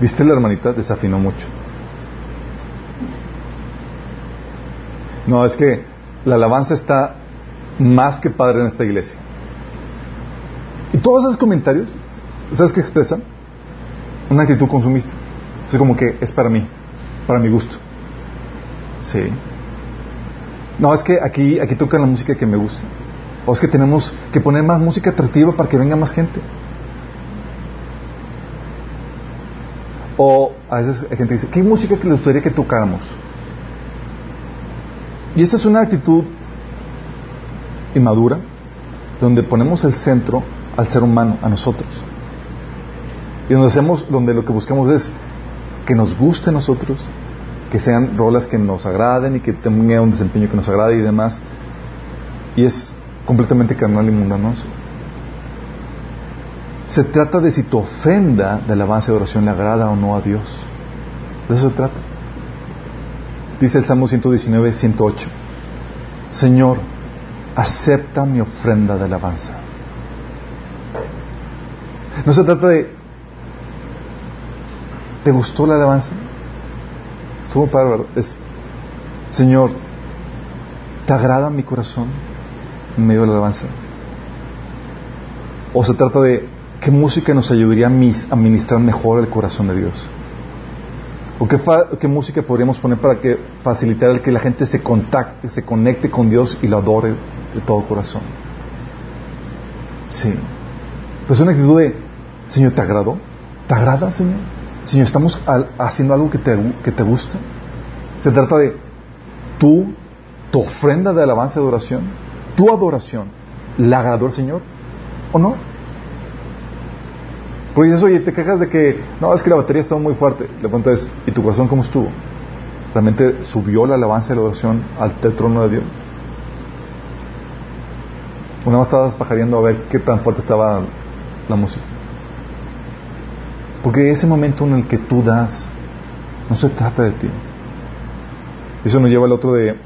¿Viste la hermanita? Desafinó mucho. No, es que la alabanza está más que padre en esta iglesia. Y todos esos comentarios, ¿sabes qué expresan? Una actitud consumista. Es como que es para mí, para mi gusto. Sí. No, es que aquí, aquí tocan la música que me gusta. O es que tenemos que poner más música atractiva para que venga más gente. O a veces hay gente que dice, ¿qué música que le gustaría que tocáramos? Y esta es una actitud inmadura, donde ponemos el centro al ser humano, a nosotros. Y donde hacemos, donde lo que buscamos es que nos guste a nosotros, que sean rolas que nos agraden y que tengan un desempeño que nos agrade y demás. Y es completamente carnal y mundanoso. Se trata de si tu ofrenda de alabanza y oración le agrada o no a Dios. De eso se trata. Dice el Salmo 119, 108. Señor, acepta mi ofrenda de alabanza. No se trata de, ¿te gustó la alabanza? Estuvo bárbaro. Es, Señor, ¿te agrada mi corazón en medio de la alabanza? O se trata de, ¿qué música nos ayudaría a ministrar mejor el corazón de Dios? ¿O qué, qué, música podríamos poner para que facilitar el que la gente se contacte, se conecte con Dios y lo adore de todo corazón? Sí. Pues una actitud de, Señor, ¿te agradó? ¿Te agrada, Señor? Señor, ¿estamos haciendo algo que te, que te gusta? Se trata de tu ofrenda de alabanza y adoración, tu adoración, ¿la agradó al Señor o no? Porque dices, oye, te quejas de que, no, es que la batería estaba muy fuerte. La pregunta es, ¿y tu corazón cómo estuvo? ¿Realmente subió la alabanza y la adoración al trono de Dios? Una vez estabas pajareando a ver qué tan fuerte estaba la música. Porque ese momento en el que tú das, no se trata de ti. Eso nos lleva al otro de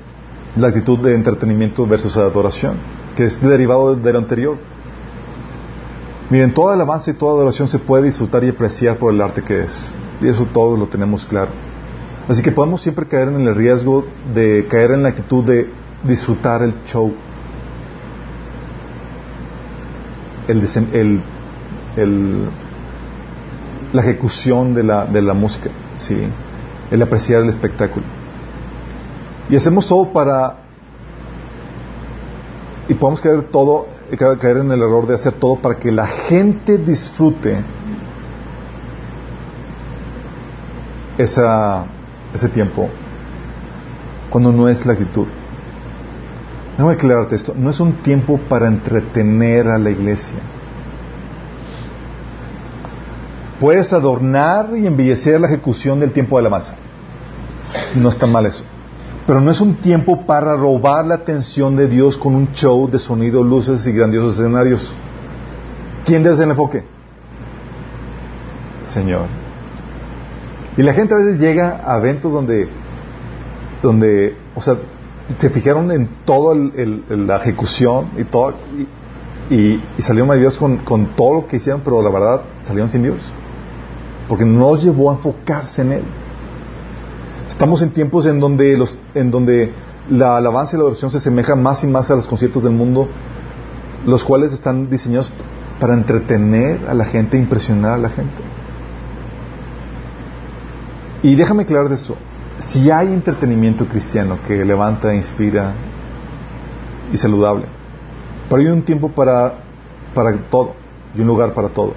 la actitud de entretenimiento versus adoración, que es derivado de lo anterior. Miren, toda alabanza y toda adoración se puede disfrutar y apreciar por el arte que es. Y eso todo lo tenemos claro. Así que podemos siempre caer en el riesgo de caer en la actitud de disfrutar el show. El, el- el- la ejecución de la, de la música, ¿sí? el apreciar el espectáculo. Y hacemos todo para... Y podemos caer, todo, caer en el error de hacer todo para que la gente disfrute esa, ese tiempo cuando no es la actitud. Déjame aclararte esto. No es un tiempo para entretener a la iglesia. Puedes adornar y embellecer la ejecución del tiempo de alabanza. No está mal eso. Pero no es un tiempo para robar la atención de Dios con un show de sonido, luces y grandiosos escenarios. ¿Quién ser el enfoque? Señor. Y la gente a veces llega a eventos donde, donde, o sea, se fijaron en toda la ejecución y todo, y, y, y salieron maravillosos con, con todo lo que hicieron, pero la verdad salieron sin Dios. Porque no los llevó a enfocarse en Él. Estamos en tiempos en donde, los, en donde la alabanza y la oración se asemejan más y más a los conciertos del mundo, los cuales están diseñados para entretener a la gente, impresionar a la gente. Y déjame aclarar de esto. Si hay entretenimiento cristiano que levanta, inspira y saludable, pero hay un tiempo para, para todo y un lugar para todo.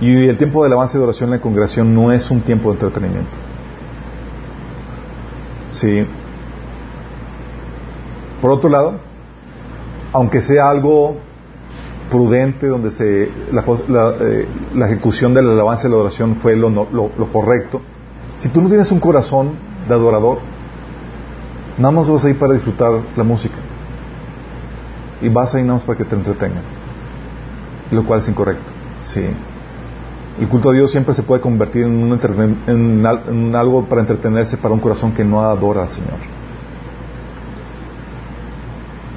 Y el tiempo de alabanza y de oración en la congregación no es un tiempo de entretenimiento. Sí. Por otro lado, aunque sea algo prudente, donde se, la, la, eh, la ejecución de la alabanza y la oración fue lo, lo, lo, correcto, si tú no tienes un corazón de adorador, nada más vas a ir para disfrutar la música. Y vas a ir nada más para que te entretengan. Lo cual es incorrecto. Sí. El culto a Dios siempre se puede convertir en, un en, algo para entretenerse para un corazón que no adora al Señor.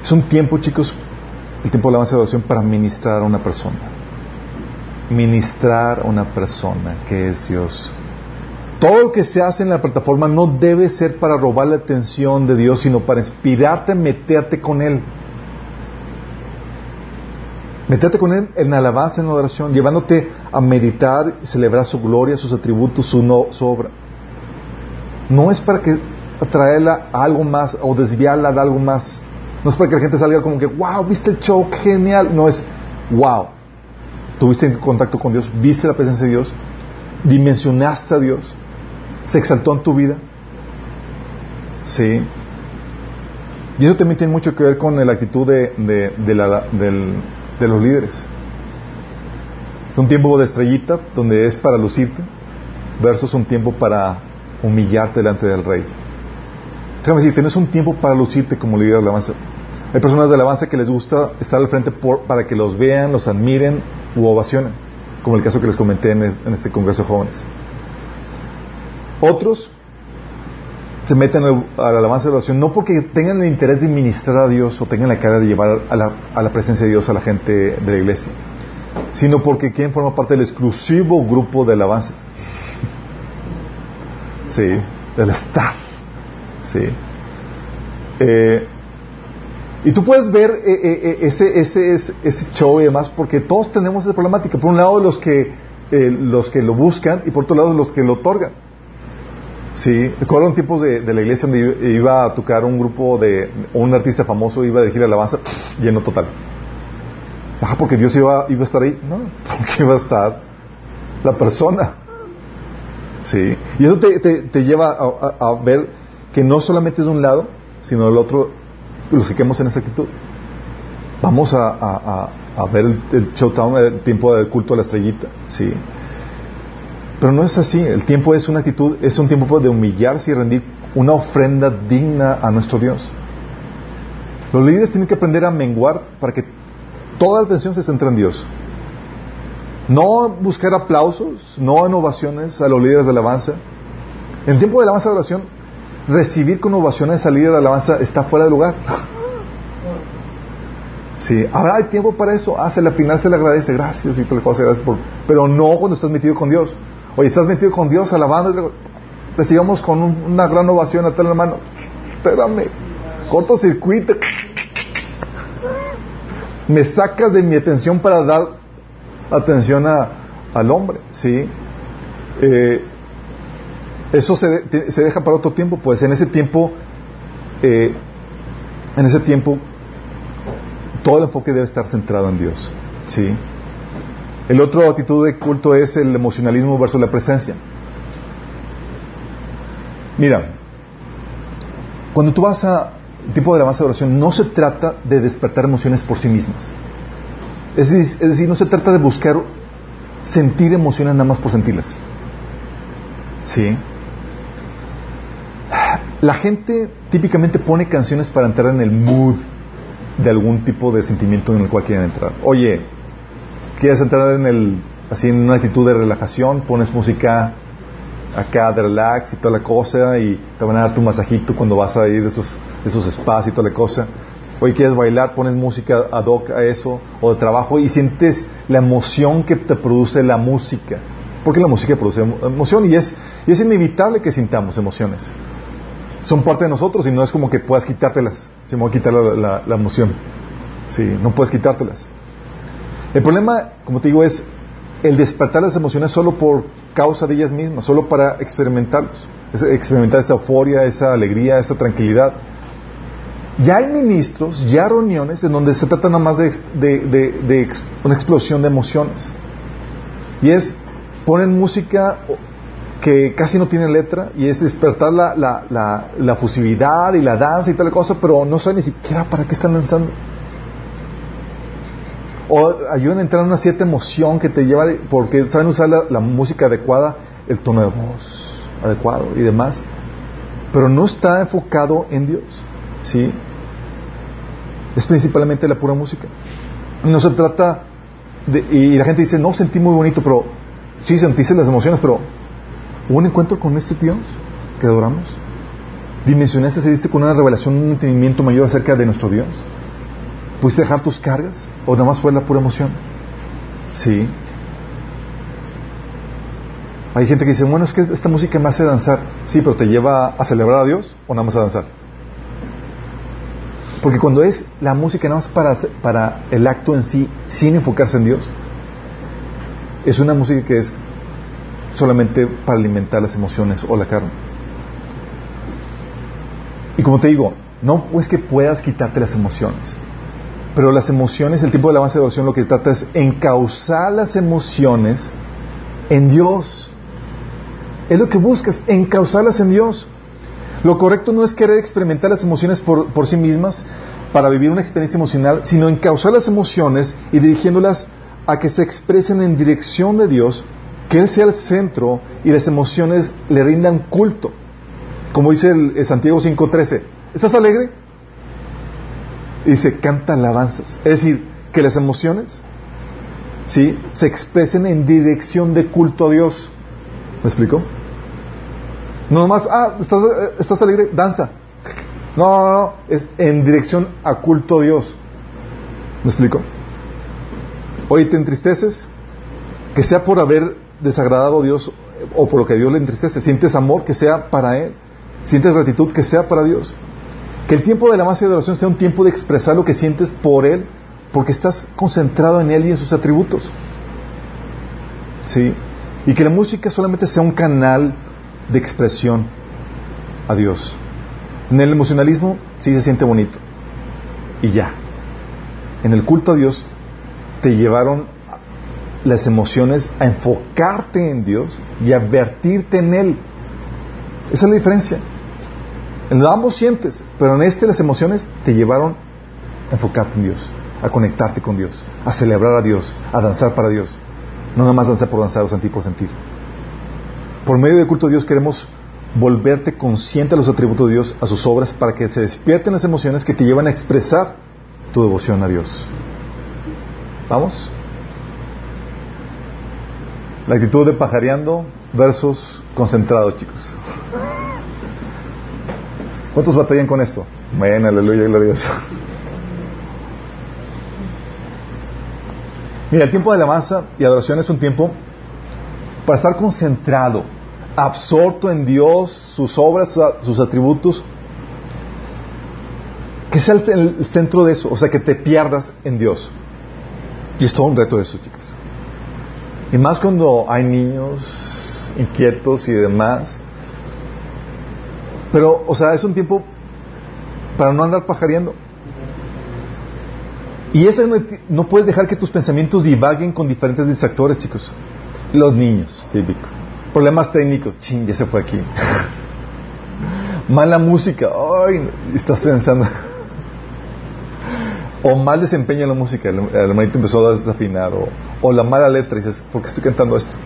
Es un tiempo, chicos, el tiempo de y adoración para ministrar a una persona. Ministrar a una persona que es Dios. Todo lo que se hace en la plataforma no debe ser para robar la atención de Dios, sino para inspirarte a meterte con Él. Meterte con Él en alabanza, en adoración, llevándote a meditar celebrar su gloria, sus atributos, su, no, su obra. No es para que atraerla a algo más o desviarla de algo más. No es para que la gente salga como que, wow, viste el show, genial. No es, wow, tuviste contacto con Dios, viste la presencia de Dios, dimensionaste a Dios, se exaltó en tu vida. Sí. Y eso también tiene mucho que ver con la actitud de, de, la, del, de los líderes. Es un tiempo de estrellita donde es para lucirte, versus un tiempo para humillarte delante del rey. Déjame decir, tienes un tiempo para lucirte como líder de alabanza. Hay personas de alabanza que les gusta estar al frente por, para que los vean, los admiren u ovacionen, como el caso que les comenté en, en este Congreso de Jóvenes. Otros se meten a la alabanza de oración no porque tengan el interés de ministrar a Dios o tengan la cara de llevar a la, a la presencia de Dios a la gente de la iglesia, sino porque quieren formar parte del exclusivo grupo de alabanza. Sí, del staff. Sí. Eh, y tú puedes ver eh, eh, ese, ese, ese, ese, show y demás porque todos tenemos esa problemática. Por un lado los que, los que lo buscan y por otro lado los que lo otorgan. Sí, recuerdo en tiempos de, de, la iglesia donde iba a tocar un grupo de un artista famoso, iba a dirigir alabanza, lleno total. Ah, porque Dios iba, iba a estar ahí. No, porque iba a estar la persona. Sí, y eso te, te, te lleva a, a, ver que no solamente es de un lado, sino del otro, los que en esa actitud. Vamos a, a, a ver el, el showdown, el tiempo del culto a la estrellita. Sí. Pero no es así. El tiempo es una actitud, es un tiempo de humillarse y rendir una ofrenda digna a nuestro Dios. Los líderes tienen que aprender a menguar para que toda la atención se centre en Dios. No buscar aplausos, no ovaciones a los líderes de alabanza. En tiempo de alabanza de oración, recibir con ovaciones al líder de alabanza está fuera de lugar. Sí, hay tiempo para eso. Ah, al final se le agradece, gracias y. Pero no cuando estás metido con Dios. Oye, estás metido con Dios, alabando, recibamos con un- una gran ovación a tal hermano. Espérame, cortocircuito. Me sacas de mi atención para dar atención al hombre, ¿sí? Eh, eso se, se deja para otro tiempo, pues en ese tiempo, eh, en ese tiempo, todo el enfoque debe estar centrado en Dios, ¿sí? El otro actitud de culto es el emocionalismo versus la presencia. Mira, cuando tú vas a tipo de alabanza de oración, no se trata de despertar emociones por sí mismas. Es es decir, no se trata de buscar sentir emociones nada más por sentirlas. Sí. La gente típicamente pone canciones para entrar en el mood de algún tipo de sentimiento en el cual quieren entrar. Oye, quieres entrar en el así en una actitud de relajación, pones música acá de relax y toda la cosa y te van a dar tu masajito cuando vas a ir a esos, esos spas y toda la cosa. Hoy quieres bailar, pones música ad hoc a eso o de trabajo y sientes la emoción que te produce la música. Porque la música produce emo- emoción y es, y es inevitable que sintamos emociones. Son parte de nosotros y no es como que puedas quitártelas. A quitar la, la- la emoción. Sí, no puedes quitártelas. El problema, como te digo, es el despertar las emociones solo por causa de ellas mismas, solo para experimentarlos, experimentar esa euforia, esa alegría, esa tranquilidad. Ya hay ministros, ya reuniones en donde se trata nada más de, una explosión de emociones. Y es, ponen música que casi no tiene letra y es despertar la, la, la, la fusividad y la danza y tal cosa, pero no saben ni siquiera para qué están lanzando o ayudan a entrar en una cierta emoción que te lleva, porque saben usar la, música adecuada, el tono de voz adecuado y demás, pero no está enfocado en Dios, ¿sí? Es principalmente la pura música. No se trata de, y la gente dice, no, sentí muy bonito, pero sí sentiste las emociones, pero hubo un encuentro con este Dios que adoramos. Dimensionaste, se diste con una revelación, un entendimiento mayor acerca de nuestro Dios. ¿Pudiste dejar tus cargas? ¿O nada más fue la pura emoción? Sí. Hay gente que dice, bueno, es que esta música me hace danzar. Sí, pero ¿te lleva a celebrar a Dios o nada más a danzar? Porque cuando es la música nada más para, para el acto en sí, sin enfocarse en Dios, es una música que es solamente para alimentar las emociones o la carne. Y como te digo, no es que puedas quitarte las emociones, pero las emociones, el tiempo de alabanza y oración lo que trata es encauzar las emociones en Dios. Es lo que buscas, encauzarlas en Dios. Lo correcto no es querer experimentar las emociones por, por sí mismas para vivir una experiencia emocional, sino encauzar las emociones y dirigiéndolas a que se expresen en dirección de Dios, que Él sea el centro y las emociones le rindan culto. Como dice el, el Santiago 5.13, ¿estás alegre? Y dice, canta alabanzas. Es decir, que las emociones ¿sí? se expresen en dirección de culto a Dios. ¿Me explico? No nomás, ah, ¿estás, eh, estás alegre? Danza. No, no, no, es en dirección a culto a Dios. ¿Me explico? Oye, ¿te entristeces? Que sea por haber desagradado a Dios o por lo que a Dios le entristece. ¿Sientes amor? Que sea para Él. ¿Sientes gratitud? Que sea para Dios. Que el tiempo de la más de oración sea un tiempo de expresar lo que sientes por Él, porque estás concentrado en Él y en sus atributos. ¿Sí? Y que la música solamente sea un canal de expresión a Dios. En el emocionalismo sí se siente bonito. Y ya. En el culto a Dios te llevaron las emociones a enfocarte en Dios y a en Él. Esa es la diferencia. En ambos sientes, pero en este las emociones te llevaron a enfocarte en Dios, a conectarte con Dios, a celebrar a Dios, a danzar para Dios. No nada más danzar por danzar o sentir por sentir. Por medio del culto a Dios queremos volverte consciente a los atributos de Dios, a sus obras, para que se despierten las emociones que te llevan a expresar tu devoción a Dios. ¿Vamos? La actitud de pajareando versus concentrado, chicos. ¿Cuántos batallan con esto? Bueno, aleluya, gloria a. Mira, el tiempo de alabanza y adoración es un tiempo para estar concentrado, absorto en Dios, sus obras, sus, atributos, que sea el, centro de eso, o sea, que te pierdas en Dios. Y es todo un reto eso, chicos. Y más cuando hay niños inquietos y demás. Pero, o sea, es un tiempo para no andar pajareando. Y ese no, puedes dejar que tus pensamientos divaguen con diferentes distractores, chicos. Los niños, típico. Problemas técnicos, ching, ya se fue aquí. Mala música, ay, estás pensando. o mal desempeño en la música, el, el hermanito empezó a desafinar, o, o la mala letra, y dices, ¿por qué estoy cantando esto?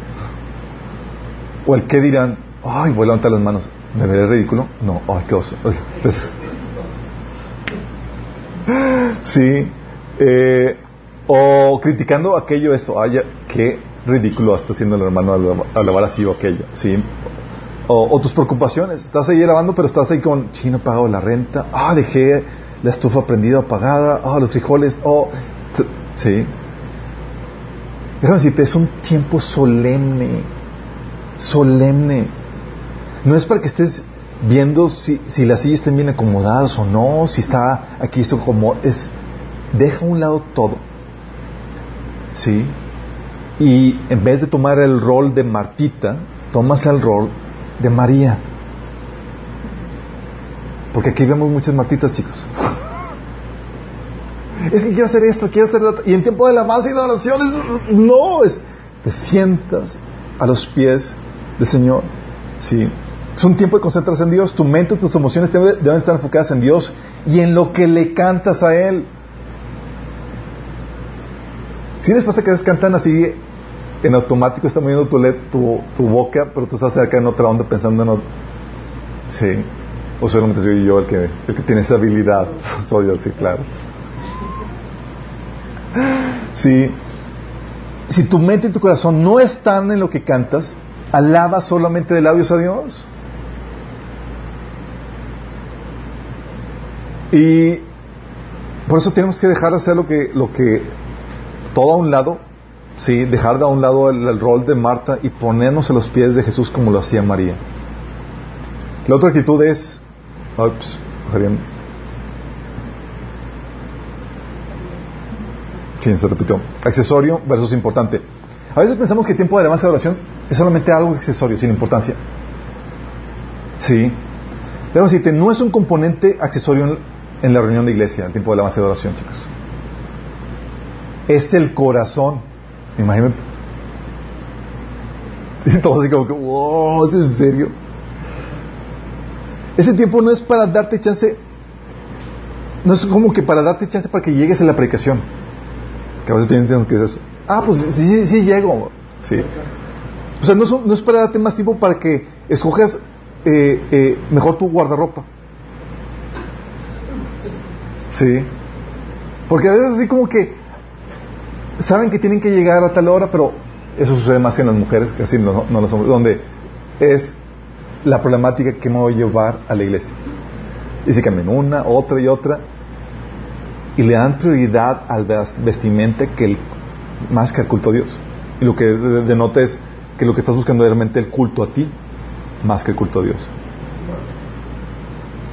O el qué dirán, ay, voy a levantar las manos, ¿me veré ridículo? No, ay, qué oso. Pues, sí, eh, o criticando aquello, esto, ay, qué ridículo está haciendo el hermano al alabar así o aquello, sí. O, tus preocupaciones, estás ahí lavando, pero estás ahí con, chino, pagado la renta, ah, dejé la estufa prendida o apagada, ah, los frijoles, oh, sí. Déjame decirte, es un tiempo solemne, solemne. No es para que estés viendo si, si las sillas están bien acomodadas o no, si está aquí esto como es. Deja a un lado todo. ¿Sí? Y en vez de tomar el rol de Martita, tomas el rol de María. Porque aquí vemos muchas Martitas, chicos. es que quiero hacer esto, quiero hacer lo otro. Y en tiempo de alabanza y de oración, no, es, te sientas a los pies del Señor. ¿sí? Es un tiempo de concentrarse en Dios. Tu mente, tus emociones deben estar enfocadas en Dios y en lo que le cantas a Él. Si les pasa que a veces cantan así en automático, está moviendo tu, tu, tu, boca, pero tú estás acá en otra onda pensando en otro. Sí. O solamente soy yo el que, el que tiene esa habilidad. soy yo, sí, claro. Sí. Si tu mente y tu corazón no están en lo que cantas, alaba solamente de labios a Dios. Y por eso tenemos que dejar de hacer lo que, lo que todo a un lado, sí, dejar de a un lado el, rol de Marta y ponernos a los pies de Jesús como lo hacía María. La otra actitud es, ups, Sí, se repitió. Accesorio versus importante. A veces pensamos que el tiempo de alabanza de oración es solamente algo accesorio, sin importancia. Sí. Debo decirte, no es un componente accesorio en, la reunión de iglesia, el tiempo de alabanza de oración, chicos. Es el corazón. Imagínate. Y todo así como que, wow, ¿es en serio? Ese tiempo no es para darte chance, no es como que para darte chance para que llegues a la predicación. Que a veces piensan que es eso. Ah, pues sí, sí llego. Sí. O sea, no, son, no es para darte más tiempo para que escojas eh, eh, mejor tu guardarropa. Sí. Porque a veces así como que saben que tienen que llegar a tal hora, pero eso sucede más en las mujeres que así no, no los hombres, donde es la problemática que me voy a llevar a la iglesia. Y se cambian una, otra y otra, y le dan prioridad al vestimenta que el, más que al culto a Dios. Y lo que denota es que lo que estás buscando es realmente el culto a ti, más que el culto a Dios.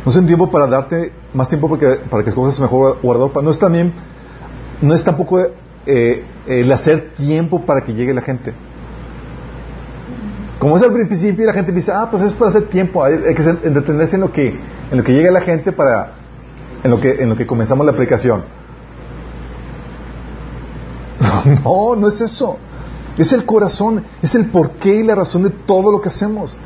No es un tiempo para darte más tiempo para que, para que escojas mejor guardar. No es también, no es tampoco eh, el hacer tiempo para que llegue la gente. Como es al principio la gente dice, ah, pues es para hacer tiempo, hay, hay que entretenerse en lo que, en lo que llega la gente para, en lo que, en lo que comenzamos la aplicación. No, no es eso. Es el corazón, es el porqué y la razón de todo lo que hacemos.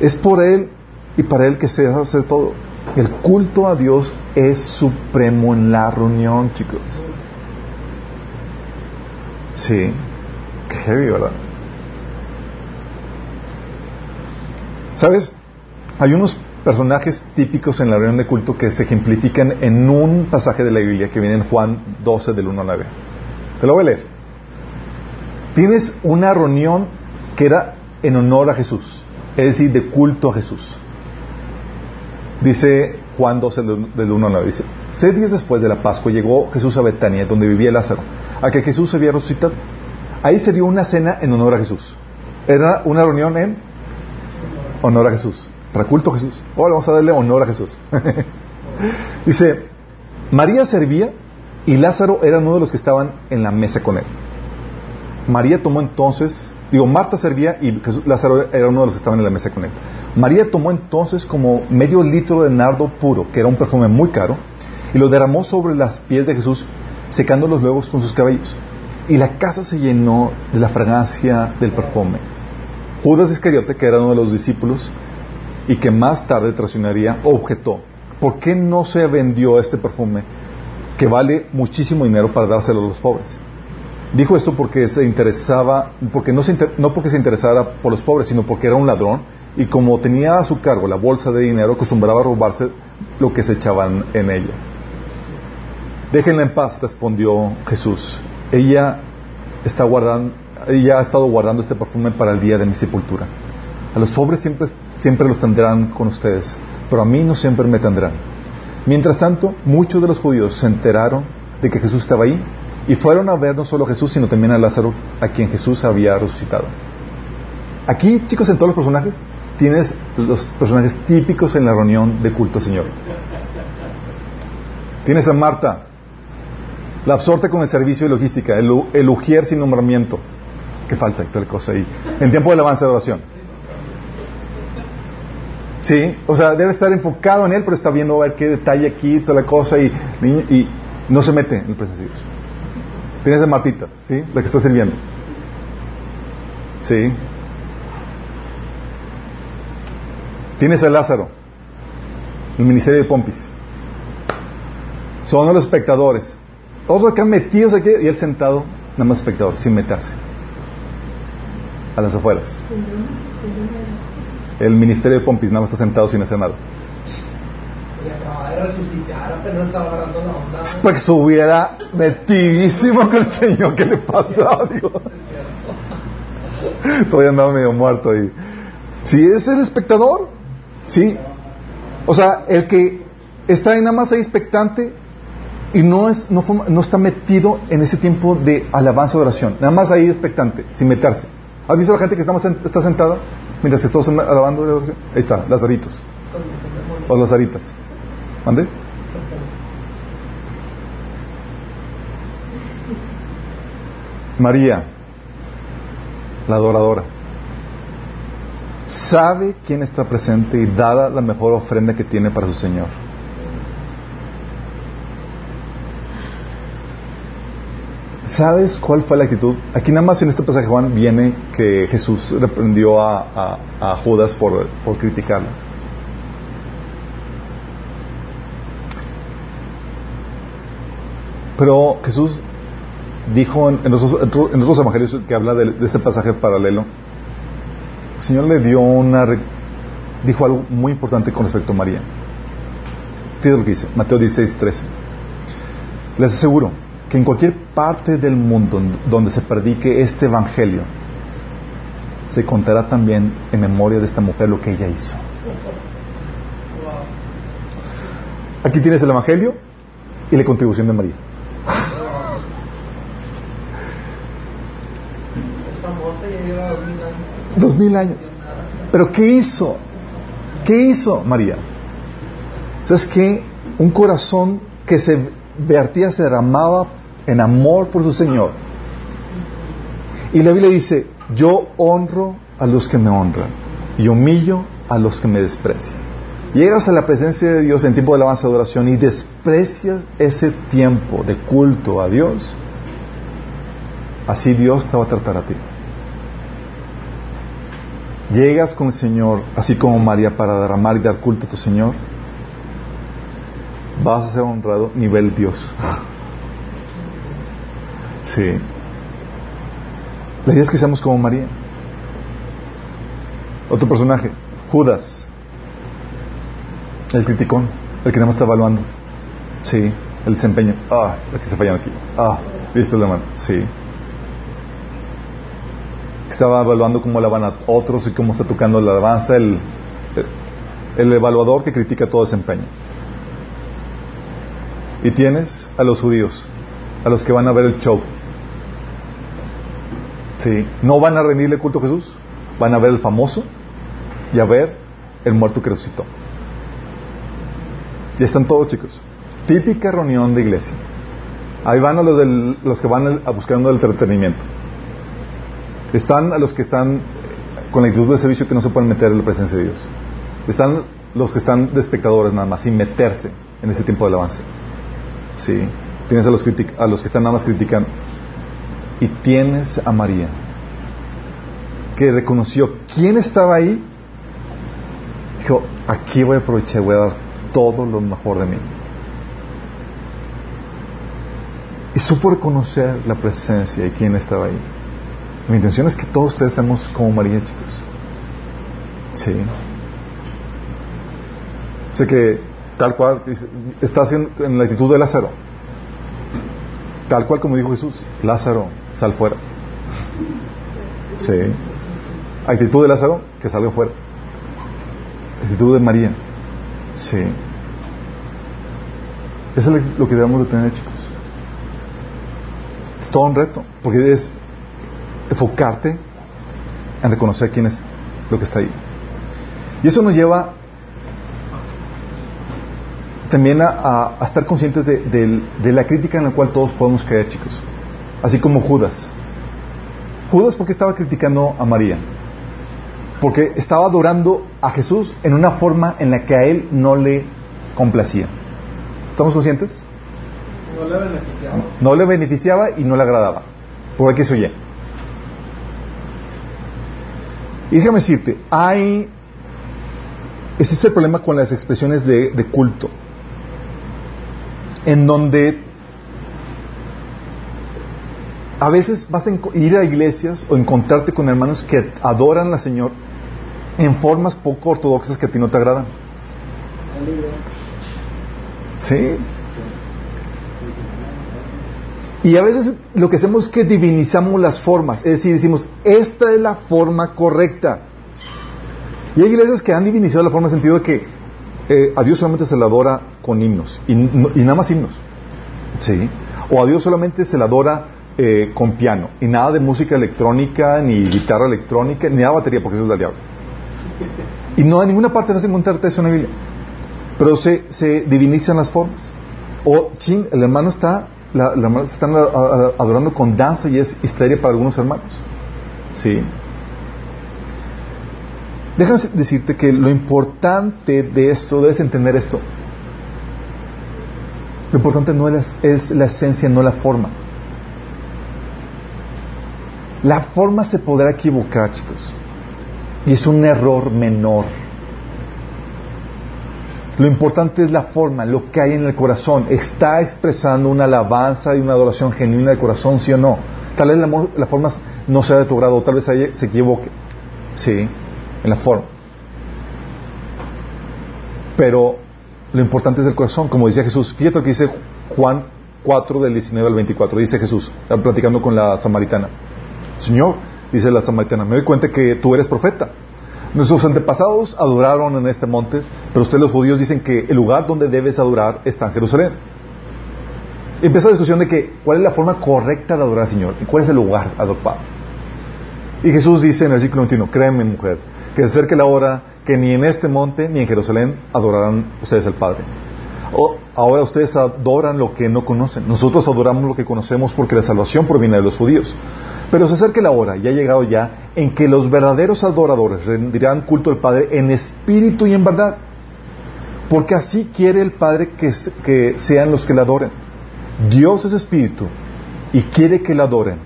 Es por Él y para Él que se hace todo. El culto a Dios es supremo en la reunión, chicos. Sí, qué heavy, ¿verdad? ¿Sabes? Hay unos personajes típicos en la reunión de culto que se ejemplifican en un pasaje de la Biblia que viene en Juan 12 del 1 al 9. Te lo voy a leer. Tienes una reunión que era en honor a Jesús, es decir, de culto a Jesús. Dice Juan 12 del 1 al 9. Dice, seis días después de la Pascua llegó Jesús a Betania, donde vivía Lázaro, a que Jesús se había resucitado. Ahí se dio una cena en honor a Jesús. Era una reunión en honor a Jesús, para culto a Jesús. Ahora vamos a darle honor a Jesús. Dice, María servía y Lázaro era uno de los que estaban en la mesa con él. María tomó entonces, digo, Marta servía y Jesús- Lázaro era uno de los que estaban en la mesa con él. María tomó entonces como medio litro de nardo puro, que era un perfume muy caro, y lo derramó sobre las pies de Jesús, secándolos luego con sus cabellos. Y la casa se llenó de la fragancia del perfume. Judas Iscariote, que era uno de los discípulos y que más tarde traicionaría, objetó, ¿por qué no se vendió este perfume que vale muchísimo dinero para dárselo a los pobres? Dijo esto porque se interesaba, porque no, se inter- no porque se interesara por los pobres, sino porque era un ladrón y como tenía a su cargo la bolsa de dinero, acostumbraba a robarse lo que se echaban en ella. Déjenla en paz, respondió Jesús. Ella está guardando, ella ha estado guardando este perfume para el día de mi sepultura. A los pobres siempre, siempre los tendrán con ustedes, pero a mí no siempre me tendrán. Mientras tanto, muchos de los judíos se enteraron de que Jesús estaba ahí y fueron a ver no solo a Jesús, sino también a Lázaro, a quien Jesús había resucitado. Aquí, chicos, en todos los personajes, tienes los personajes típicos en la reunión de culto Señor. Tienes a Marta, la absorta con el servicio y logística, el, el ujier sin nombramiento. Que falta tal cosa ahí. En tiempo del avance de oración. Sí, o sea, debe estar enfocado en él, pero está viendo a ver qué detalle aquí, toda la cosa, y no se mete en el presencia de Dios. Tienes a Martita, ¿sí? La que está sirviendo. Sí. Tienes a Lázaro, el ministerio de Pompis. Son los espectadores. Todos acá metidos aquí y él sentado, nada más espectador, sin meterse. A las afueras. El ministerio de Pompis nada más está sentado sin hacer nada. Resucitar, apenas estaba agarrando la onda. Que estuviera metidísimo con el Señor. ¿Qué le pasa, Dios? Todavía andaba medio muerto ahí. Sí, es el espectador. Sí. O sea, el que está ahí nada más ahí expectante y no, es, no, forma- no está metido en ese tiempo de alabanza de oración. Nada más ahí expectante, sin meterse. ¿Has visto a la gente que está, más está sentada mientras que todos están alabando la oración? Ahí está, Lazaritos. O Lazaritas. ¿Mande? María, la adoradora, sabe quién está presente y da la mejor ofrenda que tiene para su Señor. ¿Sabes cuál fue la actitud? Aquí nada más en este pasaje Juan viene que Jesús reprendió a, a- a Judas por, por criticarlo. Pero Jesús dijo en, los, en otros evangelios que habla de, de ese pasaje paralelo, el Señor le dio una... dijo algo muy importante con respecto a María. Fíjate lo que dice, Mateo 16, 13. Les aseguro que en cualquier parte del mundo donde se predique este evangelio, se contará también en memoria de esta mujer lo que ella hizo. Aquí tienes el evangelio y la contribución de María. Es famosa y lleva dos mil años. Dos mil años. Pero ¿qué hizo? ¿Qué hizo María? ¿Sabes qué? Un corazón que se vertía, se derramaba en amor por su Señor. Y la Biblia dice, yo honro a los que me honran y humillo a los que me desprecian. Llegas a la presencia de Dios en tiempo de alabanza de oración y desprecias ese tiempo de culto a Dios, así Dios te va a tratar a ti. Llegas con el Señor, así como María, para derramar y dar culto a tu Señor, vas a ser honrado nivel Dios. Sí. La idea es que seamos como María. Otro personaje, Judas, el criticón, el que nada más está evaluando. Sí, el desempeño. Ah, el que se fallan aquí. Ah, viste la mano. Sí. Estaba evaluando cómo alaban a otros y cómo está tocando la alabanza, el, el evaluador que critica todo desempeño. Y tienes a los judíos, a los que van a ver el show. Sí, no van a rendirle culto a Jesús, van a ver el famoso y a ver el muerto que resucitó. Y están todos, chicos. Típica reunión de iglesia. Ahí van a los, del- los que van a buscando el entretenimiento. Están a los que están con la actitud de servicio que no se pueden meter en la presencia de Dios. Están los que están de espectadores nada más, sin meterse en ese tiempo de alabanza. Sí. Tienes a los, a los que están nada más criticando. Y tienes a María, que reconoció quién estaba ahí. Dijo, aquí voy a aprovechar, voy a dar todo lo mejor de mí. Y supo reconocer la presencia de quién estaba ahí. Mi intención es que todos ustedes seamos como María, chicos. Sí. Sé que tal cual está haciendo en la actitud de Lázaro. Tal cual como dijo Jesús, Lázaro, sal fuera. Sí. Actitud de Lázaro, que salga fuera. Actitud de María. Sí. Eso es lo que debemos de tener, chicos. Es todo un reto, porque es enfocarte en reconocer quién es lo que está ahí. Y eso nos lleva también a, a- a estar conscientes de, la crítica en la cual todos podemos caer, chicos. Así como Judas. Judas, ¿por qué estaba criticando a María? Porque estaba adorando a Jesús en una forma en la que a él no le complacía. ¿Estamos conscientes? No le beneficiaba. No le beneficiaba y no le agradaba. Por aquí se oye. Y déjame decirte, hay. Existe el problema con las expresiones de, de culto, en donde a veces vas a ir a iglesias o encontrarte con hermanos que adoran al Señor en formas poco ortodoxas que a ti no te agradan. ¿Sí? Y a veces lo que hacemos es que divinizamos las formas, es decir, decimos, esta es la forma correcta. Y hay iglesias que han divinizado la forma en el sentido de que eh, a Dios solamente se le adora con himnos, y, nada más himnos. ¿Sí? O a Dios solamente se le adora eh, con piano, y nada de música electrónica, ni guitarra electrónica, ni nada de batería, porque eso es del diablo. Y no en ninguna parte vas a encontrarte eso en la Biblia. Pero se, se divinizan las formas. O, ching, el hermano está, la, se están adorando con danza y es histeria para algunos hermanos. Sí. Déjame decirte que lo importante de esto, debes entender esto. Lo importante no es, es la esencia, no la forma. La forma se podrá equivocar, chicos. Y es un error menor. Lo importante es la forma, lo que hay en el corazón. ¿Está expresando una alabanza y una adoración genuina de corazón, sí o no? Tal vez la, la forma no sea de tu grado, tal vez se equivoque. Sí, en la forma. Pero lo importante es el corazón, como decía Jesús. Fíjate lo que dice Juan 4, del 19 al 24. Dice Jesús, platicando con la samaritana. Señor, dice la samaritana, me doy cuenta que tú eres profeta. Nuestros antepasados adoraron en este monte, pero ustedes los judíos dicen que el lugar donde debes adorar está en Jerusalén. Empieza la discusión de que cuál es la forma correcta de adorar al Señor y cuál es el lugar adecuado. Y Jesús dice en el versículo 21, créeme mujer, que se acerque la hora que ni en este monte ni en Jerusalén adorarán ustedes al Padre. Ahora ustedes adoran lo que no conocen. Nosotros adoramos lo que conocemos porque la salvación proviene de los judíos. Pero se acerca la hora, y ha llegado ya, en que los verdaderos adoradores rendirán culto al Padre en espíritu y en verdad. Porque así quiere el Padre que, se- que sean los que le adoren. Dios es espíritu y quiere que le adoren.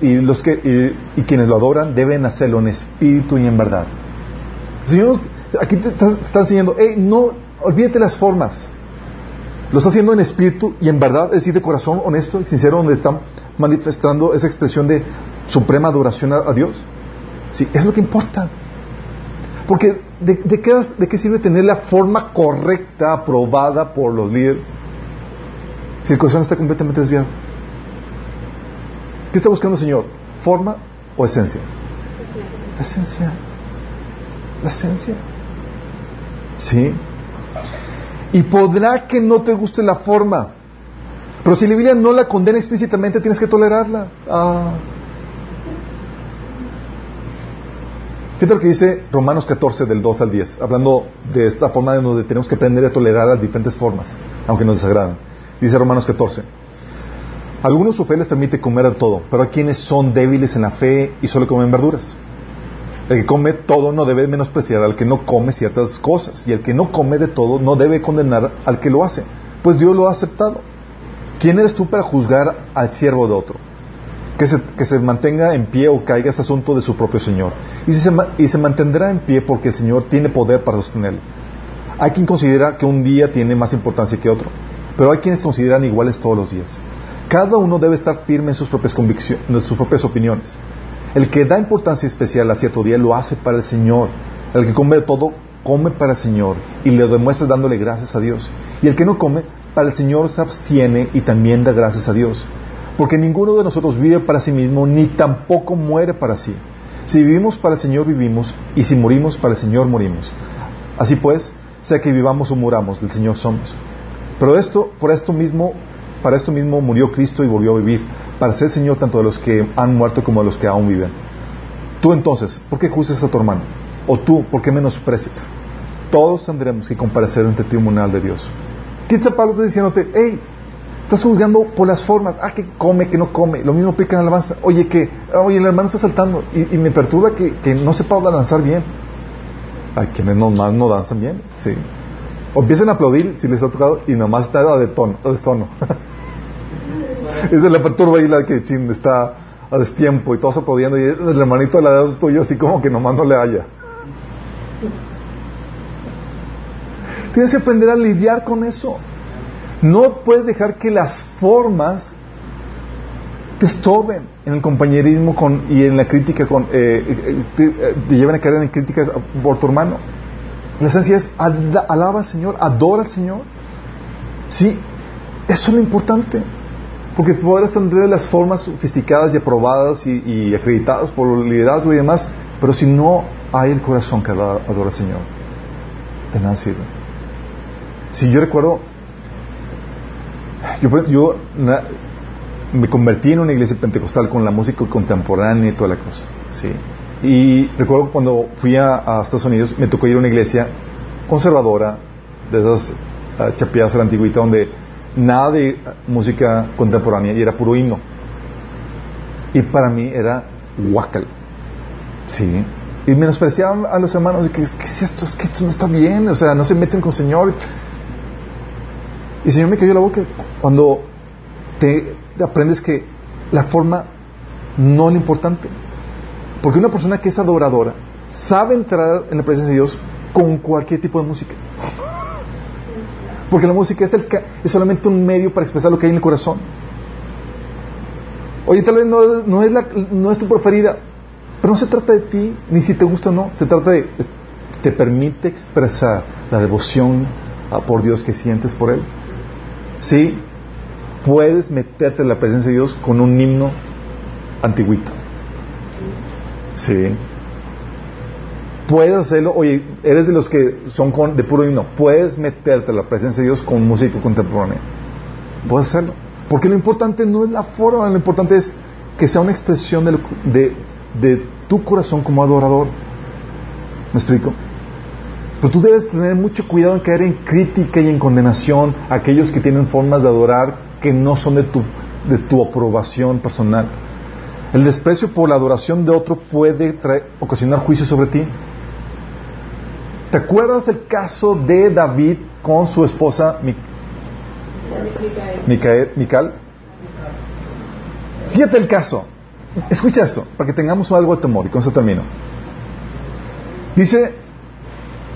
Y, los que, y, quienes lo adoran deben hacerlo en espíritu y en verdad. Señor aquí te está, te está enseñando, hey, no, olvídate las formas. Lo está haciendo en espíritu y en verdad, es decir, de corazón honesto y sincero, donde están manifestando esa expresión de suprema adoración a, Dios. Sí, es lo que importa. Porque ¿de, de qué, ¿de qué sirve tener la forma correcta, aprobada por los líderes? Si el corazón está completamente desviado. ¿Qué está buscando el Señor? ¿Forma o esencia? La esencia. La esencia. Sí. Y podrá que no te guste la forma. Pero si la Biblia no la condena explícitamente, tienes que tolerarla. Ah. Fíjate lo que dice Romanos 14 del 2 al 10, hablando de esta forma de donde tenemos que aprender a tolerar las diferentes formas, aunque nos desagradan. Dice Romanos 14. Algunos su fe les permite comer de todo, pero hay quienes son débiles en la fe y solo comen verduras. El que come todo no debe menospreciar al que no come ciertas cosas, y el que no come de todo no debe condenar al que lo hace, pues Dios lo ha aceptado. ¿Quién eres tú para juzgar al siervo de otro? Que se, que se mantenga en pie o caiga es asunto de su propio Señor. Y, se, y se mantendrá en pie porque el Señor tiene poder para sostenerlo. Hay quien considera que un día tiene más importancia que otro, pero hay quienes consideran iguales todos los días. Cada uno debe estar firme en sus propias convicciones, en sus propias opiniones. El que da importancia especial a cierto día lo hace para el Señor. El que come todo, come para el Señor y le demuestra dándole gracias a Dios. Y el que no come, para el Señor se abstiene y también da gracias a Dios. Porque ninguno de nosotros vive para sí mismo, ni tampoco muere para sí. Si vivimos para el Señor, vivimos, y si morimos para el Señor, morimos. Así pues, sea que vivamos o muramos, del Señor somos. Pero esto, por esto mismo, para esto mismo murió Cristo y volvió a vivir, para ser Señor tanto de los que han muerto como de los que aún viven. Tú entonces, ¿por qué juzgas a tu hermano? O tú, ¿por qué menosprecias? Todos tendremos que comparecer ante el tribunal de Dios. ¿Qué está Pablo diciéndote? Hey, estás juzgando por las formas. Ah, que come, que no come. Lo mismo pica en la alabanza. Oye, que, oye, el hermano está saltando. Y, y me perturba que, que no sepa danzar bien. Hay quienes nomás no danzan bien, sí. O empiezan a aplaudir si les ha tocado y nomás está de tono, a destono. Esa la perturba ahí la que chin, está a destiempo y todos aplaudiendo y el hermanito al lado tuyo así como que nomás no le haya. Tienes que aprender a lidiar con eso. No puedes dejar que las formas te estorben en el compañerismo con, y en la crítica con, eh, eh, te, eh, te llevan a caer en críticas por tu hermano. La esencia es ala- alaba al Señor, adora al Señor. Sí, eso es lo importante. Porque podrás tener las formas sofisticadas y aprobadas y, acreditadas por el liderazgo y demás, pero si no hay el corazón que adora al Señor, de nada sirve. Si yo recuerdo, yo, me convertí en una iglesia pentecostal con la música contemporánea y toda la cosa. Sí. Y recuerdo cuando fui a, a Estados Unidos, me tocó ir a una iglesia conservadora, de esas uh, chapeadas a la antigüita, donde nada de música contemporánea y era puro himno. Y para mí era guacal. Sí. Y menospreciaban a los hermanos, que ¿qué es esto? Es que esto no está bien, o sea, no se meten con el Señor. Y el Señor me cayó la boca cuando te aprendes que la forma no es lo importante. Porque una persona que es adoradora sabe entrar en la presencia de Dios con cualquier tipo de música. Porque la música es, el es solamente un medio para expresar lo que hay en el corazón. Oye, tal vez no, no es, la, no es tu preferida, pero no se trata de ti, ni si te gusta o no. Se trata de, te permite expresar la devoción a- por Dios que sientes por Él. Sí, puedes meterte en la presencia de Dios con un himno antiguito. Sí. Puedes hacerlo, oye, eres de los que son con, de puro himno, puedes meterte en la presencia de Dios con música contemporánea. Puedes hacerlo. Porque lo importante no es la forma, lo importante es que sea una expresión de tu corazón como adorador. ¿Me explico? Pero tú debes tener mucho cuidado en caer en crítica y en condenación a aquellos que tienen formas de adorar que no son de tu, de tu aprobación personal. El desprecio por la adoración de otro puede traer- ocasionar juicio sobre ti. ¿Te acuerdas el caso de David con su esposa Mi- Micael, Mical? Fíjate el caso. Escucha esto, para que tengamos algo de temor y con eso termino. Dice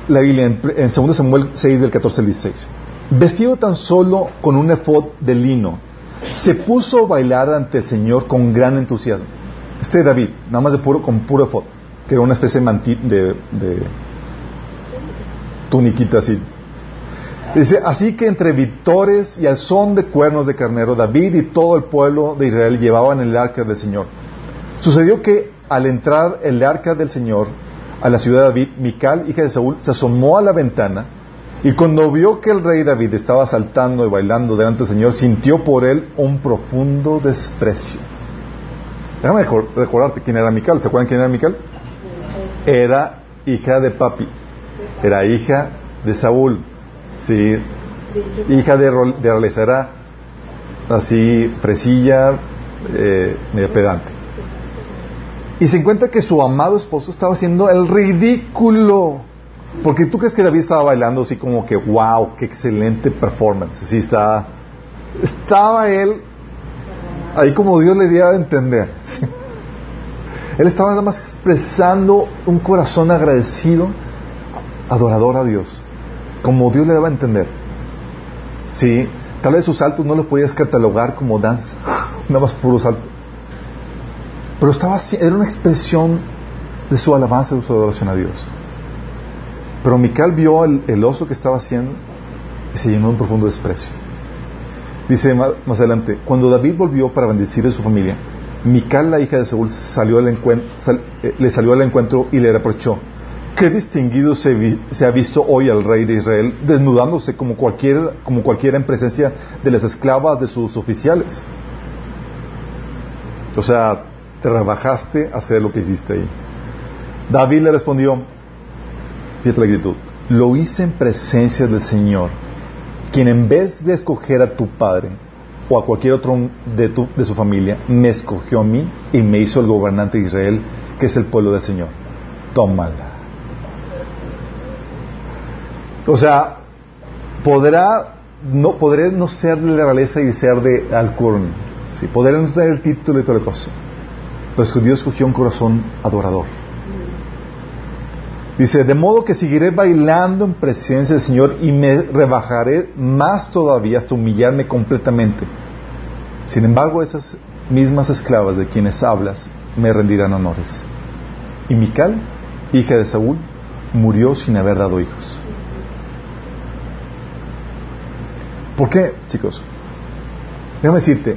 la Biblia en, en 2 Samuel 6 del 14 al 16. Vestido tan solo con un efod de lino, se puso a bailar ante el Señor con gran entusiasmo. Este David, nada más de puro, con puro efod, que era una especie de, manti- de tuniquita así. Dice, así que entre victores y al son de cuernos de carnero, David y todo el pueblo de Israel llevaban el arca del Señor. Sucedió que al entrar el arca del Señor a la ciudad de David, Mical, hija de Saúl, se asomó a la ventana y cuando vio que el rey David estaba saltando y bailando delante del Señor, sintió por él un profundo desprecio. Déjame recor- recordarte quién era Mical. ¿Se acuerdan quién era Mical? era hija de papi, era hija de Saúl, sí, hija de, de así fresilla, eh, pedante. Y se encuentra que su amado esposo estaba haciendo el ridículo. Porque tú crees que David estaba bailando así como que, wow, qué excelente performance. Así está. Estaba él ahí como Dios le dio a entender. Él estaba nada más expresando un corazón agradecido, adorador a Dios. Como Dios le daba a entender. Sí, tal vez sus saltos no los podías catalogar como danza, nada más puro salto. Pero estaba era una expresión de su alabanza, de su adoración a Dios. Pero Mical vio el, oso que estaba haciendo y se llenó de un profundo desprecio. Dice más adelante, cuando David volvió para bendecir a su familia, Mical, la hija de Saúl, salió al eh, le salió al encuentro y le reprochó, qué distinguido se, ha visto hoy al rey de Israel desnudándose como, cualquier, como cualquiera en presencia de las esclavas de sus oficiales. O sea, te rebajaste a hacer lo que hiciste ahí. David le respondió, fíjate la actitud, lo hice en presencia del Señor, quien en vez de escoger a tu padre o a cualquier otro de su familia, me escogió a mí y me hizo el gobernante de Israel, que es el pueblo del Señor. Tómala. O sea, podrá no, podré no ser de la realeza y ser de Alcurn, ¿sí? podré no tener el título y toda la cosa, pero que Dios escogió un corazón adorador. Dice, de modo que seguiré bailando en presencia del Señor y me rebajaré más todavía hasta humillarme completamente. Sin embargo, esas mismas esclavas de quienes hablas me rendirán honores. Y Mical, hija de Saúl, murió sin haber dado hijos. ¿Por qué, chicos? Déjame decirte,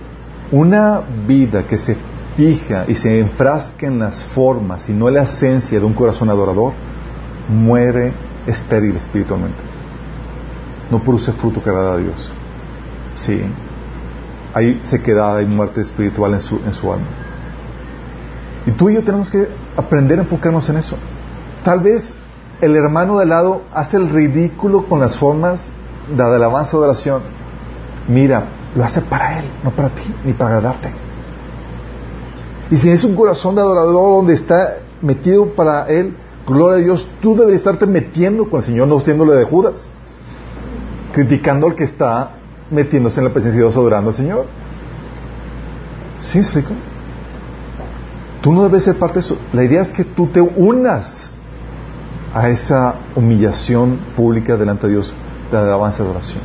una vida que se fija y se enfrasca en las formas y no en la esencia de un corazón adorador, muere estéril espiritualmente. No produce fruto que agrada a Dios. Sí. Hay sequedad, hay muerte espiritual en su, en su alma. Y tú y yo tenemos que aprender a enfocarnos en eso. Tal vez el hermano de lado hace el ridículo con las formas de alabanza de oración. Mira, lo hace para él, no para ti, ni para agradarte. Y si es un corazón de adorador donde está metido para él, gloria a Dios, tú deberías estarte metiendo con el Señor, no siéndole de Judas, criticando al que está metiéndose en la presencia de Dios adorando al Señor. ¿Sí me explico? Tú no debes ser parte de eso. La idea es que tú te unas a esa humillación pública delante de Dios de alabanza y adoración.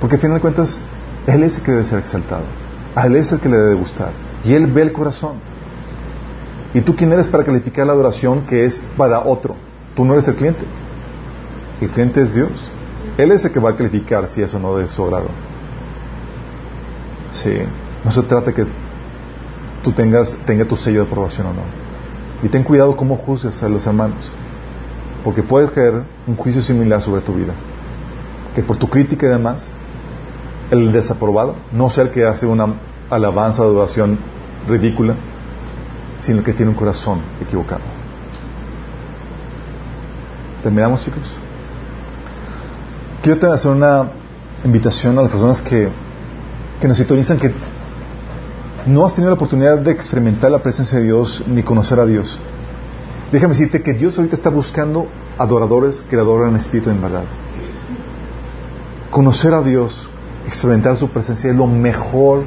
Porque al final de cuentas, Él es el que debe ser exaltado. A Él es el que le debe gustar. Y Él ve el corazón. ¿Y tú quién eres para calificar la adoración que es para otro? Tú no eres el cliente. El cliente es Dios. Él es el que va a calificar si eso no de su agrado. Sí. No se trata que tú tengas tenga tu sello de aprobación o no. Y ten cuidado cómo juzgas a los hermanos. Porque puedes caer un juicio similar sobre tu vida. Que por tu crítica y demás, el desaprobado no sea el que hace una alabanza de adoración ridícula, sino el que tiene un corazón equivocado. ¿Terminamos, chicos? Quiero hacer una invitación a las personas que, que nos sintonizan que no has tenido la oportunidad de experimentar la presencia de Dios ni conocer a Dios. Déjame decirte que Dios ahorita está buscando adoradores que le adoran en espíritu en verdad. Conocer a Dios, experimentar su presencia es lo mejor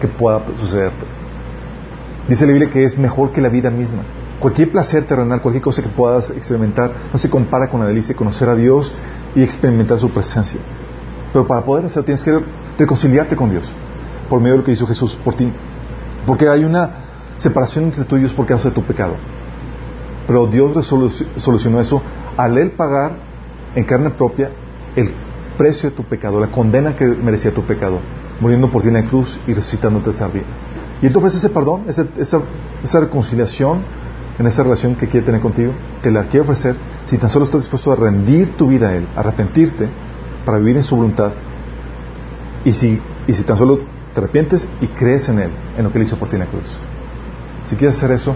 que pueda sucederte. Dice la Biblia que es mejor que la vida misma. Cualquier placer terrenal, cualquier cosa que puedas experimentar, no se compara con la delicia de conocer a Dios y experimentar su presencia. Pero para poder hacerlo tienes que reconciliarte con Dios por medio de lo que hizo Jesús por ti. Porque hay una separación entre tú y Dios por causa de tu pecado. Pero Dios solucionó eso al Él pagar en carne propia el precio de tu pecado, la condena que merecía tu pecado, muriendo por ti en la cruz y resucitándote esa vida. Y Él te ofrece ese perdón, esa, reconciliación en esa relación que quiere tener contigo, te la quiere ofrecer si tan solo estás dispuesto a rendir tu vida a Él, arrepentirte para vivir en su voluntad y si, y si tan solo te arrepientes y crees en Él, en lo que Él hizo por ti en la cruz. Si quieres hacer eso,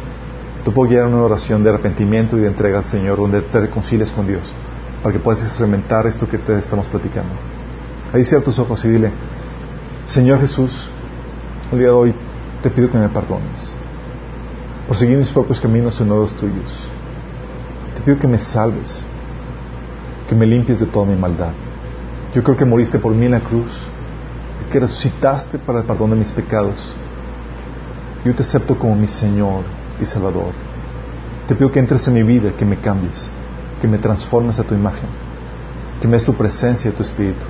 Tú puedes guiar una oración de arrepentimiento y de entrega, Señor, donde te reconcilies con Dios, para que puedas experimentar esto que te estamos platicando. Ahí cierra tus ojos y dile, Señor Jesús, el día de hoy te pido que me perdones por seguir mis propios caminos y no los tuyos. Te pido que me salves, que me limpies de toda mi maldad. Yo creo que moriste por mí en la cruz, que resucitaste para el perdón de mis pecados. Yo te acepto como mi Señor y Salvador. Te pido que entres en mi vida, que me cambies, que me transformes a tu imagen, que me des tu presencia y tu espíritu.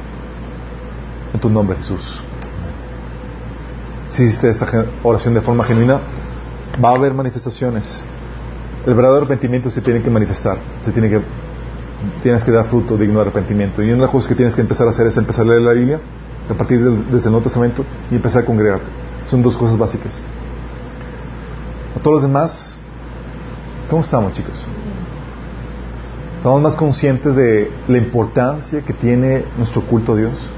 En tu nombre, Jesús. Si hiciste esta oración de forma genuina, va a haber manifestaciones. El verdadero arrepentimiento se tiene que manifestar, se tiene que, tienes que dar fruto digno de arrepentimiento. Y una de las cosas que tienes que empezar a hacer es empezar a leer la Biblia, a partir del, desde el Nuevo Testamento, y empezar a congregarte. Son dos cosas básicas. A todos los demás, ¿cómo estamos, chicos? ¿Estamos más conscientes de la importancia que tiene nuestro culto a Dios?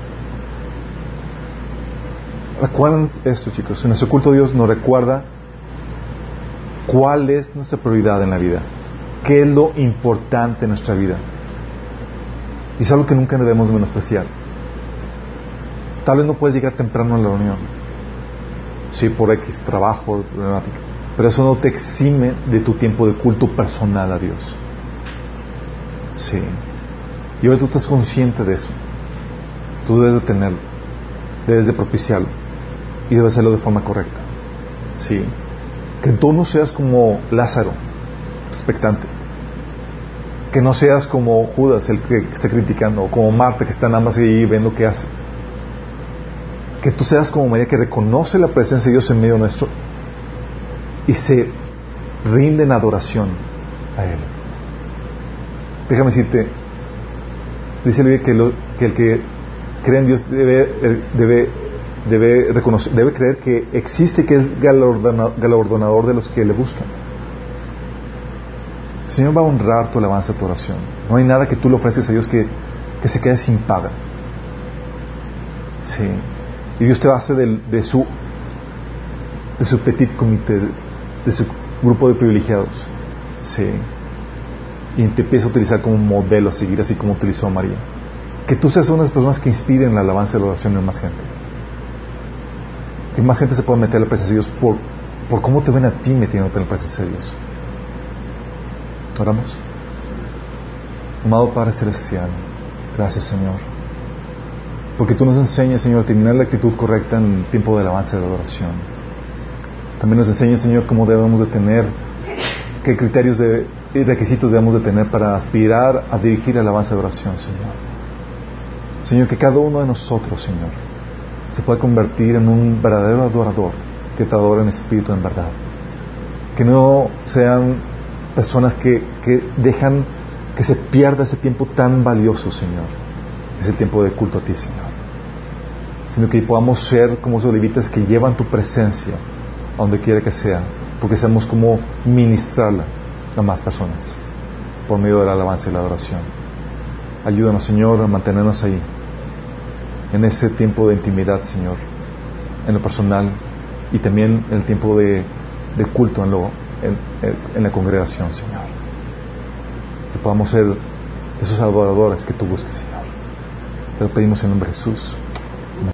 Recuerden esto, chicos. Nuestro culto a Dios nos recuerda cuál es nuestra prioridad en la vida, qué es lo importante en nuestra vida. Y es algo que nunca debemos menospreciar. Tal vez no puedes llegar temprano a la reunión, sí, por X, trabajo, problemática, pero eso no te exime de tu tiempo de culto personal a Dios. Sí. Y hoy tú estás consciente de eso. Tú debes de tenerlo, debes de propiciarlo y debes hacerlo de forma correcta. Sí que tú no seas como Lázaro, expectante. Que no seas como Judas, el que está criticando, o como Marta, que está nada más ahí viendo qué hace. Que tú seas como María, que reconoce la presencia de Dios en medio nuestro y se rinde en adoración a Él. Déjame decirte, dice el que, que el que cree en Dios debe, debe debe, reconocer, debe creer que existe que es galardonador de los que le buscan. El Señor va a honrar tu alabanza, tu oración. No hay nada que tú le ofreces a Dios que, que se quede sin paga. Sí. Y Dios te hace de, de su de su petit comité, de su grupo de privilegiados. Sí. Y te empieza a utilizar como modelo a seguir, así como utilizó a María. Que tú seas una de las personas que inspiren la alabanza y la oración en más gente que más gente se puede meter en la presencia de Dios por, por cómo te ven a ti metiéndote en la presencia de Dios. Oramos. Amado Padre Celestial, gracias Señor. Porque tú nos enseñas, Señor, a tener la actitud correcta en el tiempo de alabanza de adoración. También nos enseñas, Señor, cómo debemos de tener, qué criterios y requisitos debemos de tener para aspirar a dirigir la alabanza y adoración, Señor. Señor, que cada uno de nosotros, Señor, se puede convertir en un verdadero adorador que te adora en espíritu en verdad. Que no sean personas que, que dejan que se pierda ese tiempo tan valioso, Señor. Ese tiempo de culto a ti, Señor. Sino que podamos ser como esos levitas que llevan tu presencia donde quiera que sea, porque sabemos cómo ministrarla a más personas por medio de la alabanza y la adoración. Ayúdanos, Señor, a mantenernos ahí en ese tiempo de intimidad, Señor, en lo personal y también en el tiempo de, culto en, lo, en, la congregación, Señor. Que podamos ser esos adoradores que tú busques, Señor. Te lo pedimos en nombre de Jesús.